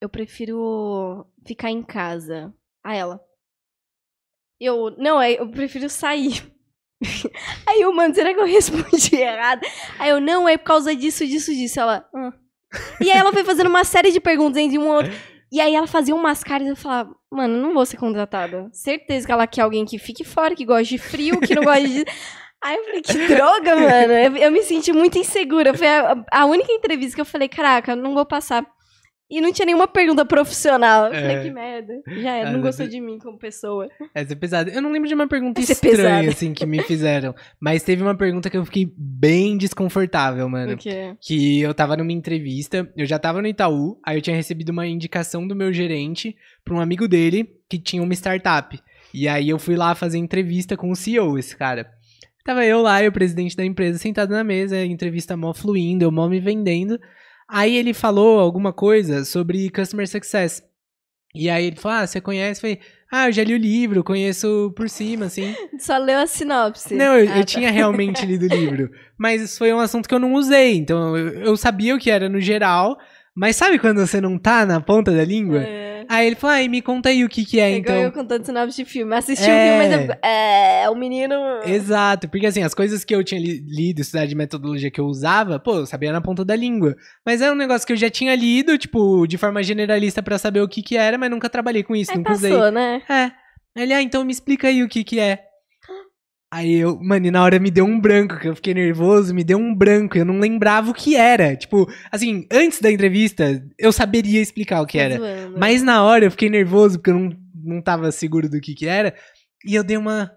eu prefiro ficar em casa. Aí ela, eu, não, eu prefiro sair. Aí eu, mano, será que eu respondi errado? Aí eu, não, é por causa disso, disso, disso. Ela, ah. E aí ela foi fazendo uma série de perguntas entre um outro. E aí ela fazia umas caras e eu falava, mano, não vou ser contratada. Certeza que ela quer alguém que fique fora, que gosta de frio, que não gosta de. Aí eu falei, que droga, mano. Eu, eu me senti muito insegura. Foi a, a, única entrevista que eu falei, caraca, não vou passar. E não tinha nenhuma pergunta profissional. Eu É. falei, que merda. Já era, Ah, não gostou é- de mim como pessoa. Essa é pesada. Eu não lembro de uma pergunta Essa é estranha, assim, que me fizeram. Mas teve uma pergunta que eu fiquei bem desconfortável, mano. O quê? Que eu tava numa entrevista, eu já tava no Itaú, aí eu tinha recebido uma indicação do meu gerente pra um amigo dele que tinha uma startup. E aí eu fui lá fazer entrevista com o CEO, esse cara. Tava eu lá e o presidente da empresa sentado na mesa, a entrevista mó fluindo, eu mó me vendendo. Aí ele falou alguma coisa sobre Customer Success. E aí ele falou, ah, você conhece? Eu falei, ah, eu já li o livro, conheço por cima, assim. Só leu a sinopse. Não, eu, Ah, eu tá. tinha realmente lido o livro. Mas isso foi um assunto que eu não usei. Então eu, eu sabia o que era no geral. Mas sabe quando você não tá na ponta da língua? É. Aí ele falou, ai, me conta aí o que que é, É igual eu então. contando sinopse de filme. Assisti É. o filme, mas eu... É, o menino... Exato, porque assim, as coisas que eu tinha li- lido, estudado de metodologia que eu usava, pô, eu sabia na ponta da língua. Mas era um negócio que eu já tinha lido, tipo, de forma generalista pra saber o que que era, mas nunca trabalhei com isso, Aí nunca usei. passou, né? É. Ele, ah, então me explica aí o que que é. Aí eu, mano, e na hora me deu um branco, que eu fiquei nervoso, me deu um branco, eu não lembrava o que era. Tipo, assim, antes da entrevista, eu saberia explicar o que Tá era. Mas na hora eu fiquei nervoso, porque eu não, não tava seguro do que que era. E eu dei uma.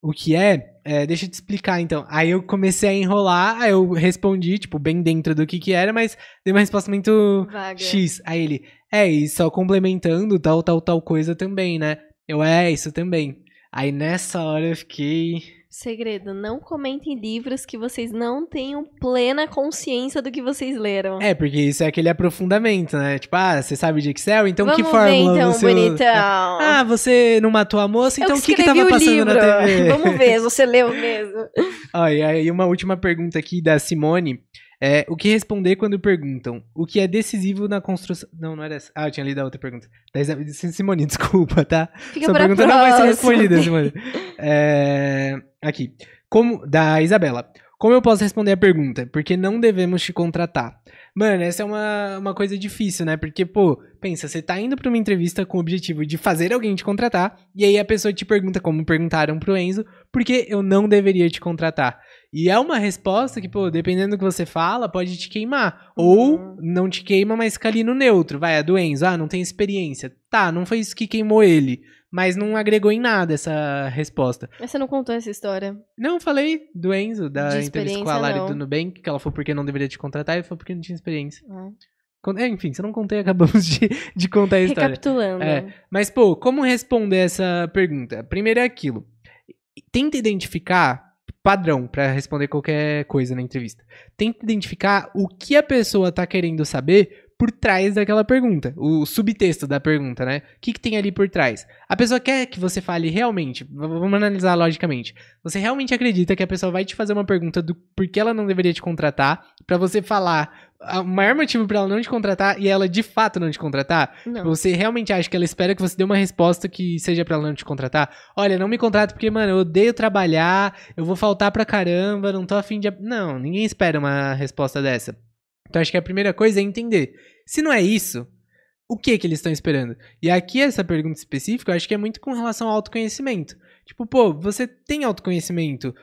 O que é? É, deixa eu te explicar então. Aí eu comecei a enrolar, aí eu respondi, tipo, bem dentro do que que era, mas dei uma resposta muito Vaga. X. Aí ele, é, e só complementando tal, tal, tal coisa também, né? Eu, é, isso também. Aí nessa hora eu fiquei. Segredo, não comentem livros que vocês não tenham plena consciência do que vocês leram. É, porque isso é aquele aprofundamento, né? Tipo, ah, você sabe de Excel? Então Vamos que fórmula ver, então, você bonitão. Ah, você não matou a moça? Então o que que escrevi tava passando livro. na TV? Vamos ver, você leu mesmo. Ó, e aí uma última pergunta aqui da Simone. É, o que responder quando perguntam o que é decisivo na construção... Não, não era essa. Ah, eu tinha lido a outra pergunta. Da Simone, desculpa, tá? Fica Sua pergunta não vai ser respondida, Simone. É, aqui. Como, da Isabela. Como eu posso responder a pergunta? Porque não devemos te contratar. Mano, essa é uma, uma coisa difícil, né? Porque, pô, pensa, você tá indo pra uma entrevista com o objetivo de fazer alguém te contratar, e aí a pessoa te pergunta, como perguntaram pro Enzo, por que eu não deveria te contratar? E é uma resposta que, pô, dependendo do que você fala, pode te queimar. Uhum. Ou não te queima, mas fica ali no neutro. Vai, a do Enzo, ah, não tem experiência. Tá, não foi isso que queimou ele. Mas não agregou em nada essa resposta. Mas você não contou essa história. Não, falei do Enzo, da entrevista com a Lari não. do Nubank, que ela falou porque não deveria te contratar, e falou porque não tinha experiência. Ah. É, enfim, se eu não contei, acabamos de, de contar a história. Recapitulando. É. Mas, pô, como responder essa pergunta? Primeiro é aquilo. Tenta identificar padrão pra responder qualquer coisa na entrevista. Tenta identificar o que a pessoa tá querendo saber por trás daquela pergunta. O subtexto da pergunta, né? O que, que tem ali por trás? A pessoa quer que você fale realmente. Vamos analisar logicamente. Você realmente acredita que a pessoa vai te fazer uma pergunta do porquê ela não deveria te contratar, pra você falar o maior motivo pra ela não te contratar e ela de fato não te contratar? Não. Você realmente acha que ela espera que você dê uma resposta que seja pra ela não te contratar? Olha, não me contrata porque, mano, eu odeio trabalhar, eu vou faltar pra caramba, não tô afim de. Não, ninguém espera uma resposta dessa. Então acho que a primeira coisa é entender. Se não é isso, o que que eles estão esperando? E aqui essa pergunta específica, eu acho que é muito com relação ao autoconhecimento. Tipo, pô, você tem autoconhecimento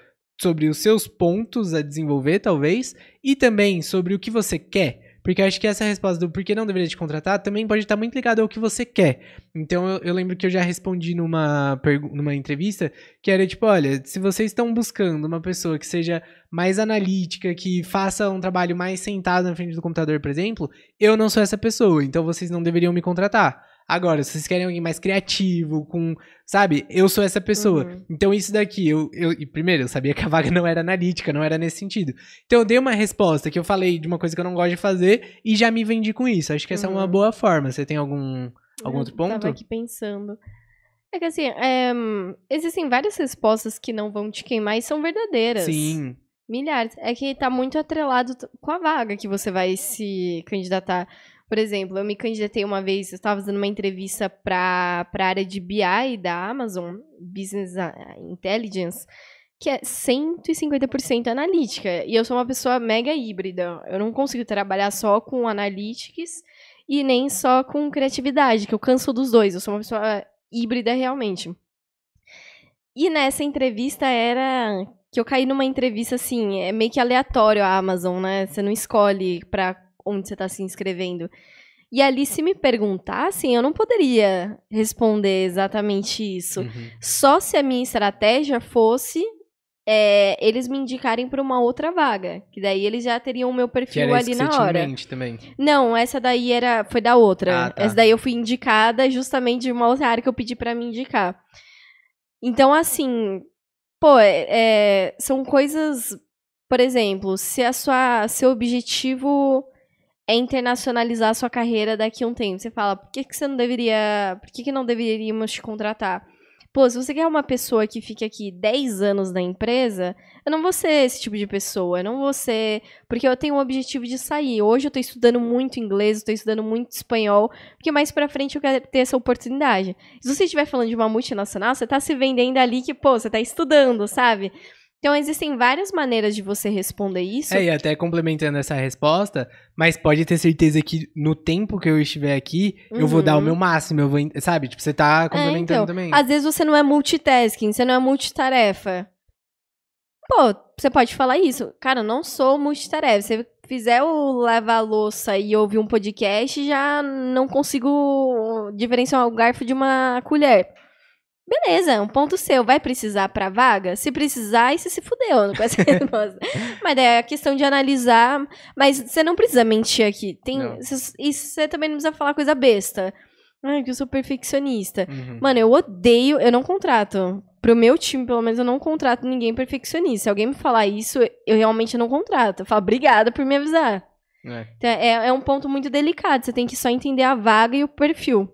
sobre os seus pontos a desenvolver, talvez, e também sobre o que você quer. Porque acho que essa resposta do porquê não deveria te contratar também pode estar muito ligada ao que você quer. Então eu, eu lembro que eu já respondi numa, numa entrevista que era tipo: olha, se vocês estão buscando uma pessoa que seja mais analítica, que faça um trabalho mais sentado na frente do computador, por exemplo, eu não sou essa pessoa, então vocês não deveriam me contratar. Agora, se vocês querem alguém mais criativo, com. Sabe? Eu sou essa pessoa. Uhum. Então, isso daqui, eu, eu. Primeiro, eu sabia que a vaga não era analítica, não era nesse sentido. Então, eu dei uma resposta que eu falei de uma coisa que eu não gosto de fazer e já me vendi com isso. Acho que essa é uma Uhum. boa forma. Você tem algum, algum Eu outro ponto? Tava aqui pensando. É que assim, é, existem várias respostas que não vão te queimar e são verdadeiras. Sim. Milhares. É que tá muito atrelado com a vaga que você vai se candidatar. Por exemplo, eu me candidatei uma vez, eu estava fazendo uma entrevista para a área de BI da Amazon, Business Intelligence, que é 150% analítica. E eu sou uma pessoa mega híbrida. Eu não consigo trabalhar só com analytics e nem só com criatividade, que eu canso dos dois. Eu sou uma pessoa híbrida realmente. E nessa entrevista era que eu caí numa entrevista assim, é meio que aleatório a Amazon, né? Você não escolhe pra onde você tá se inscrevendo. E ali, se me perguntassem, eu não poderia responder exatamente isso. Uhum. Só se a minha estratégia fosse é, eles me indicarem para uma outra vaga. Que daí eles já teriam o meu perfil ali na hora. também. Não, essa daí era foi da outra. Ah, tá. Essa daí eu fui indicada justamente de uma outra área que eu pedi pra me indicar. Então, assim, pô, é- é, são coisas, por exemplo, se a sua seu objetivo é internacionalizar sua carreira daqui a um tempo, você fala, por que, que você não deveria, por que, que não deveríamos te contratar? Pô, se você quer uma pessoa que fique aqui 10 anos na empresa, eu não vou ser esse tipo de pessoa, eu não vou ser porque eu tenho o objetivo de sair. Hoje eu tô estudando muito inglês, eu tô estudando muito espanhol, porque mais pra frente eu quero ter essa oportunidade. Se você estiver falando de uma multinacional, você tá se vendendo ali que, pô, você tá estudando, sabe? Então existem várias maneiras de você responder isso. É, e até complementando essa resposta, mas pode ter certeza que no tempo que eu estiver aqui, eu vou dar o Uhum. meu máximo, eu vou, sabe? Tipo, você tá complementando então, também. Às vezes você não é multitasking, você não é multitarefa. Pô, você pode falar isso. Cara, eu não sou multitarefa. Se você fizer o lavar louça e ouvir um podcast, já não consigo diferenciar o garfo de uma colher. Beleza, é um ponto seu. Vai precisar pra vaga? Se precisar, aí você se fudeu com essa resposta. Mas é a questão de analisar. Mas você não precisa mentir aqui. Tem, Não. e você também não precisa falar coisa besta. Ai, que eu sou perfeccionista. Uhum. Mano, eu odeio, eu não contrato. Pro meu time, pelo menos, eu não contrato ninguém perfeccionista. Se alguém me falar isso, eu realmente não contrato. Eu falo, obrigada por me avisar. É. Então, é, é um ponto muito delicado. Você tem que só entender a vaga e o perfil.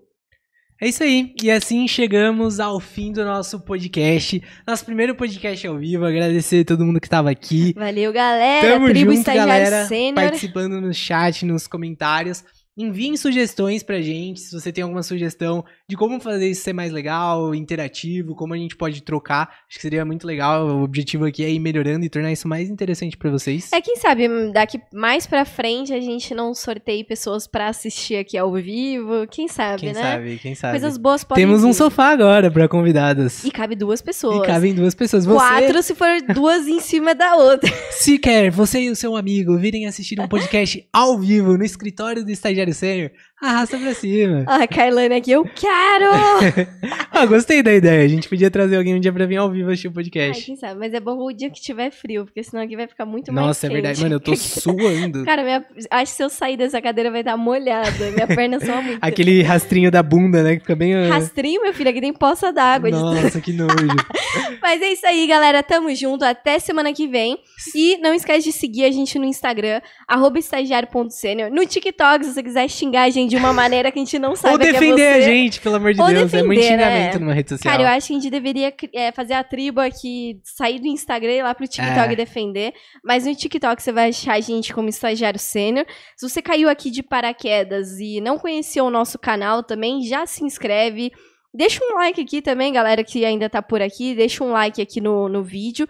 É isso aí. E assim chegamos ao fim do nosso podcast. Nosso primeiro podcast ao vivo. Agradecer a todo mundo que estava aqui. Valeu, galera. Tamo Tribo junto, galera. Sênior. Participando no chat, nos comentários. Enviem sugestões pra gente, se você tem alguma sugestão de como fazer isso ser mais legal, interativo, como a gente pode trocar. Acho que seria muito legal. O objetivo aqui é ir melhorando e tornar isso mais interessante pra vocês. É, quem sabe, daqui mais pra frente a gente não sorteie pessoas pra assistir aqui ao vivo. Quem sabe, quem né? sabe, quem sabe. Coisas boas podem Temos um vir. sofá agora pra convidadas. E cabe duas pessoas. E cabem duas pessoas. Você, Quatro se for duas em cima da outra. se quer, você e o seu amigo virem assistir um podcast ao vivo no escritório do Estagiário Sênior, arrasta pra cima. Ah, Kailane aqui, eu quero! Ah, gostei da ideia. A gente podia trazer alguém um dia pra vir ao vivo assistir o Ai, podcast. quem sabe, mas é bom o dia que tiver frio, porque senão aqui vai ficar muito mais Nossa, é verdade. Mano, eu tô suando. Cara, minha, acho que se eu sair dessa cadeira vai estar molhada. Minha perna só muito. Aquele rastrinho da bunda, né? Que fica bem. ah, Rastrinho, meu filho, aqui tem poça d'água. de Nossa, que nojo. Mas é isso aí, galera. Tamo junto. Até semana que vem. E não esquece de seguir a gente no Instagram, arroba estagiário.sênior. No TikTok, se você quiser xingar a gente de uma maneira que a gente não sabe Ou que é defender você. a gente, pelo amor de Ou Deus. é muito defender, né? xingamento numa rede social. Cara, eu acho que a gente deveria é, fazer a tribo aqui, sair do Instagram e ir lá pro TikTok É. defender. Mas no TikTok você vai achar a gente como estagiário sênior. Se você caiu aqui de paraquedas e não conhecia o nosso canal também, já se inscreve. Deixa um like aqui também, galera que ainda tá por aqui. Deixa um like aqui no, no vídeo.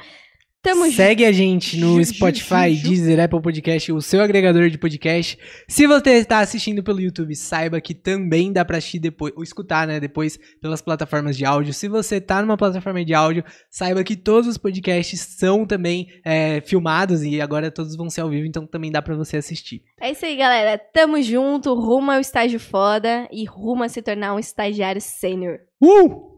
Tamo junto. Segue a gente no Ju, Spotify, ju, ju. Deezer, Apple Podcast, o seu agregador de podcast. Se você está assistindo pelo YouTube, saiba que também dá pra assistir depois, ou escutar, né, depois pelas plataformas de áudio. Se você tá numa plataforma de áudio, saiba que todos os podcasts são também é, filmados e agora todos vão ser ao vivo, então também dá pra você assistir. É isso aí, galera. Tamo junto. Rumo ao estágio foda e rumo a se tornar um estagiário sênior. Uh!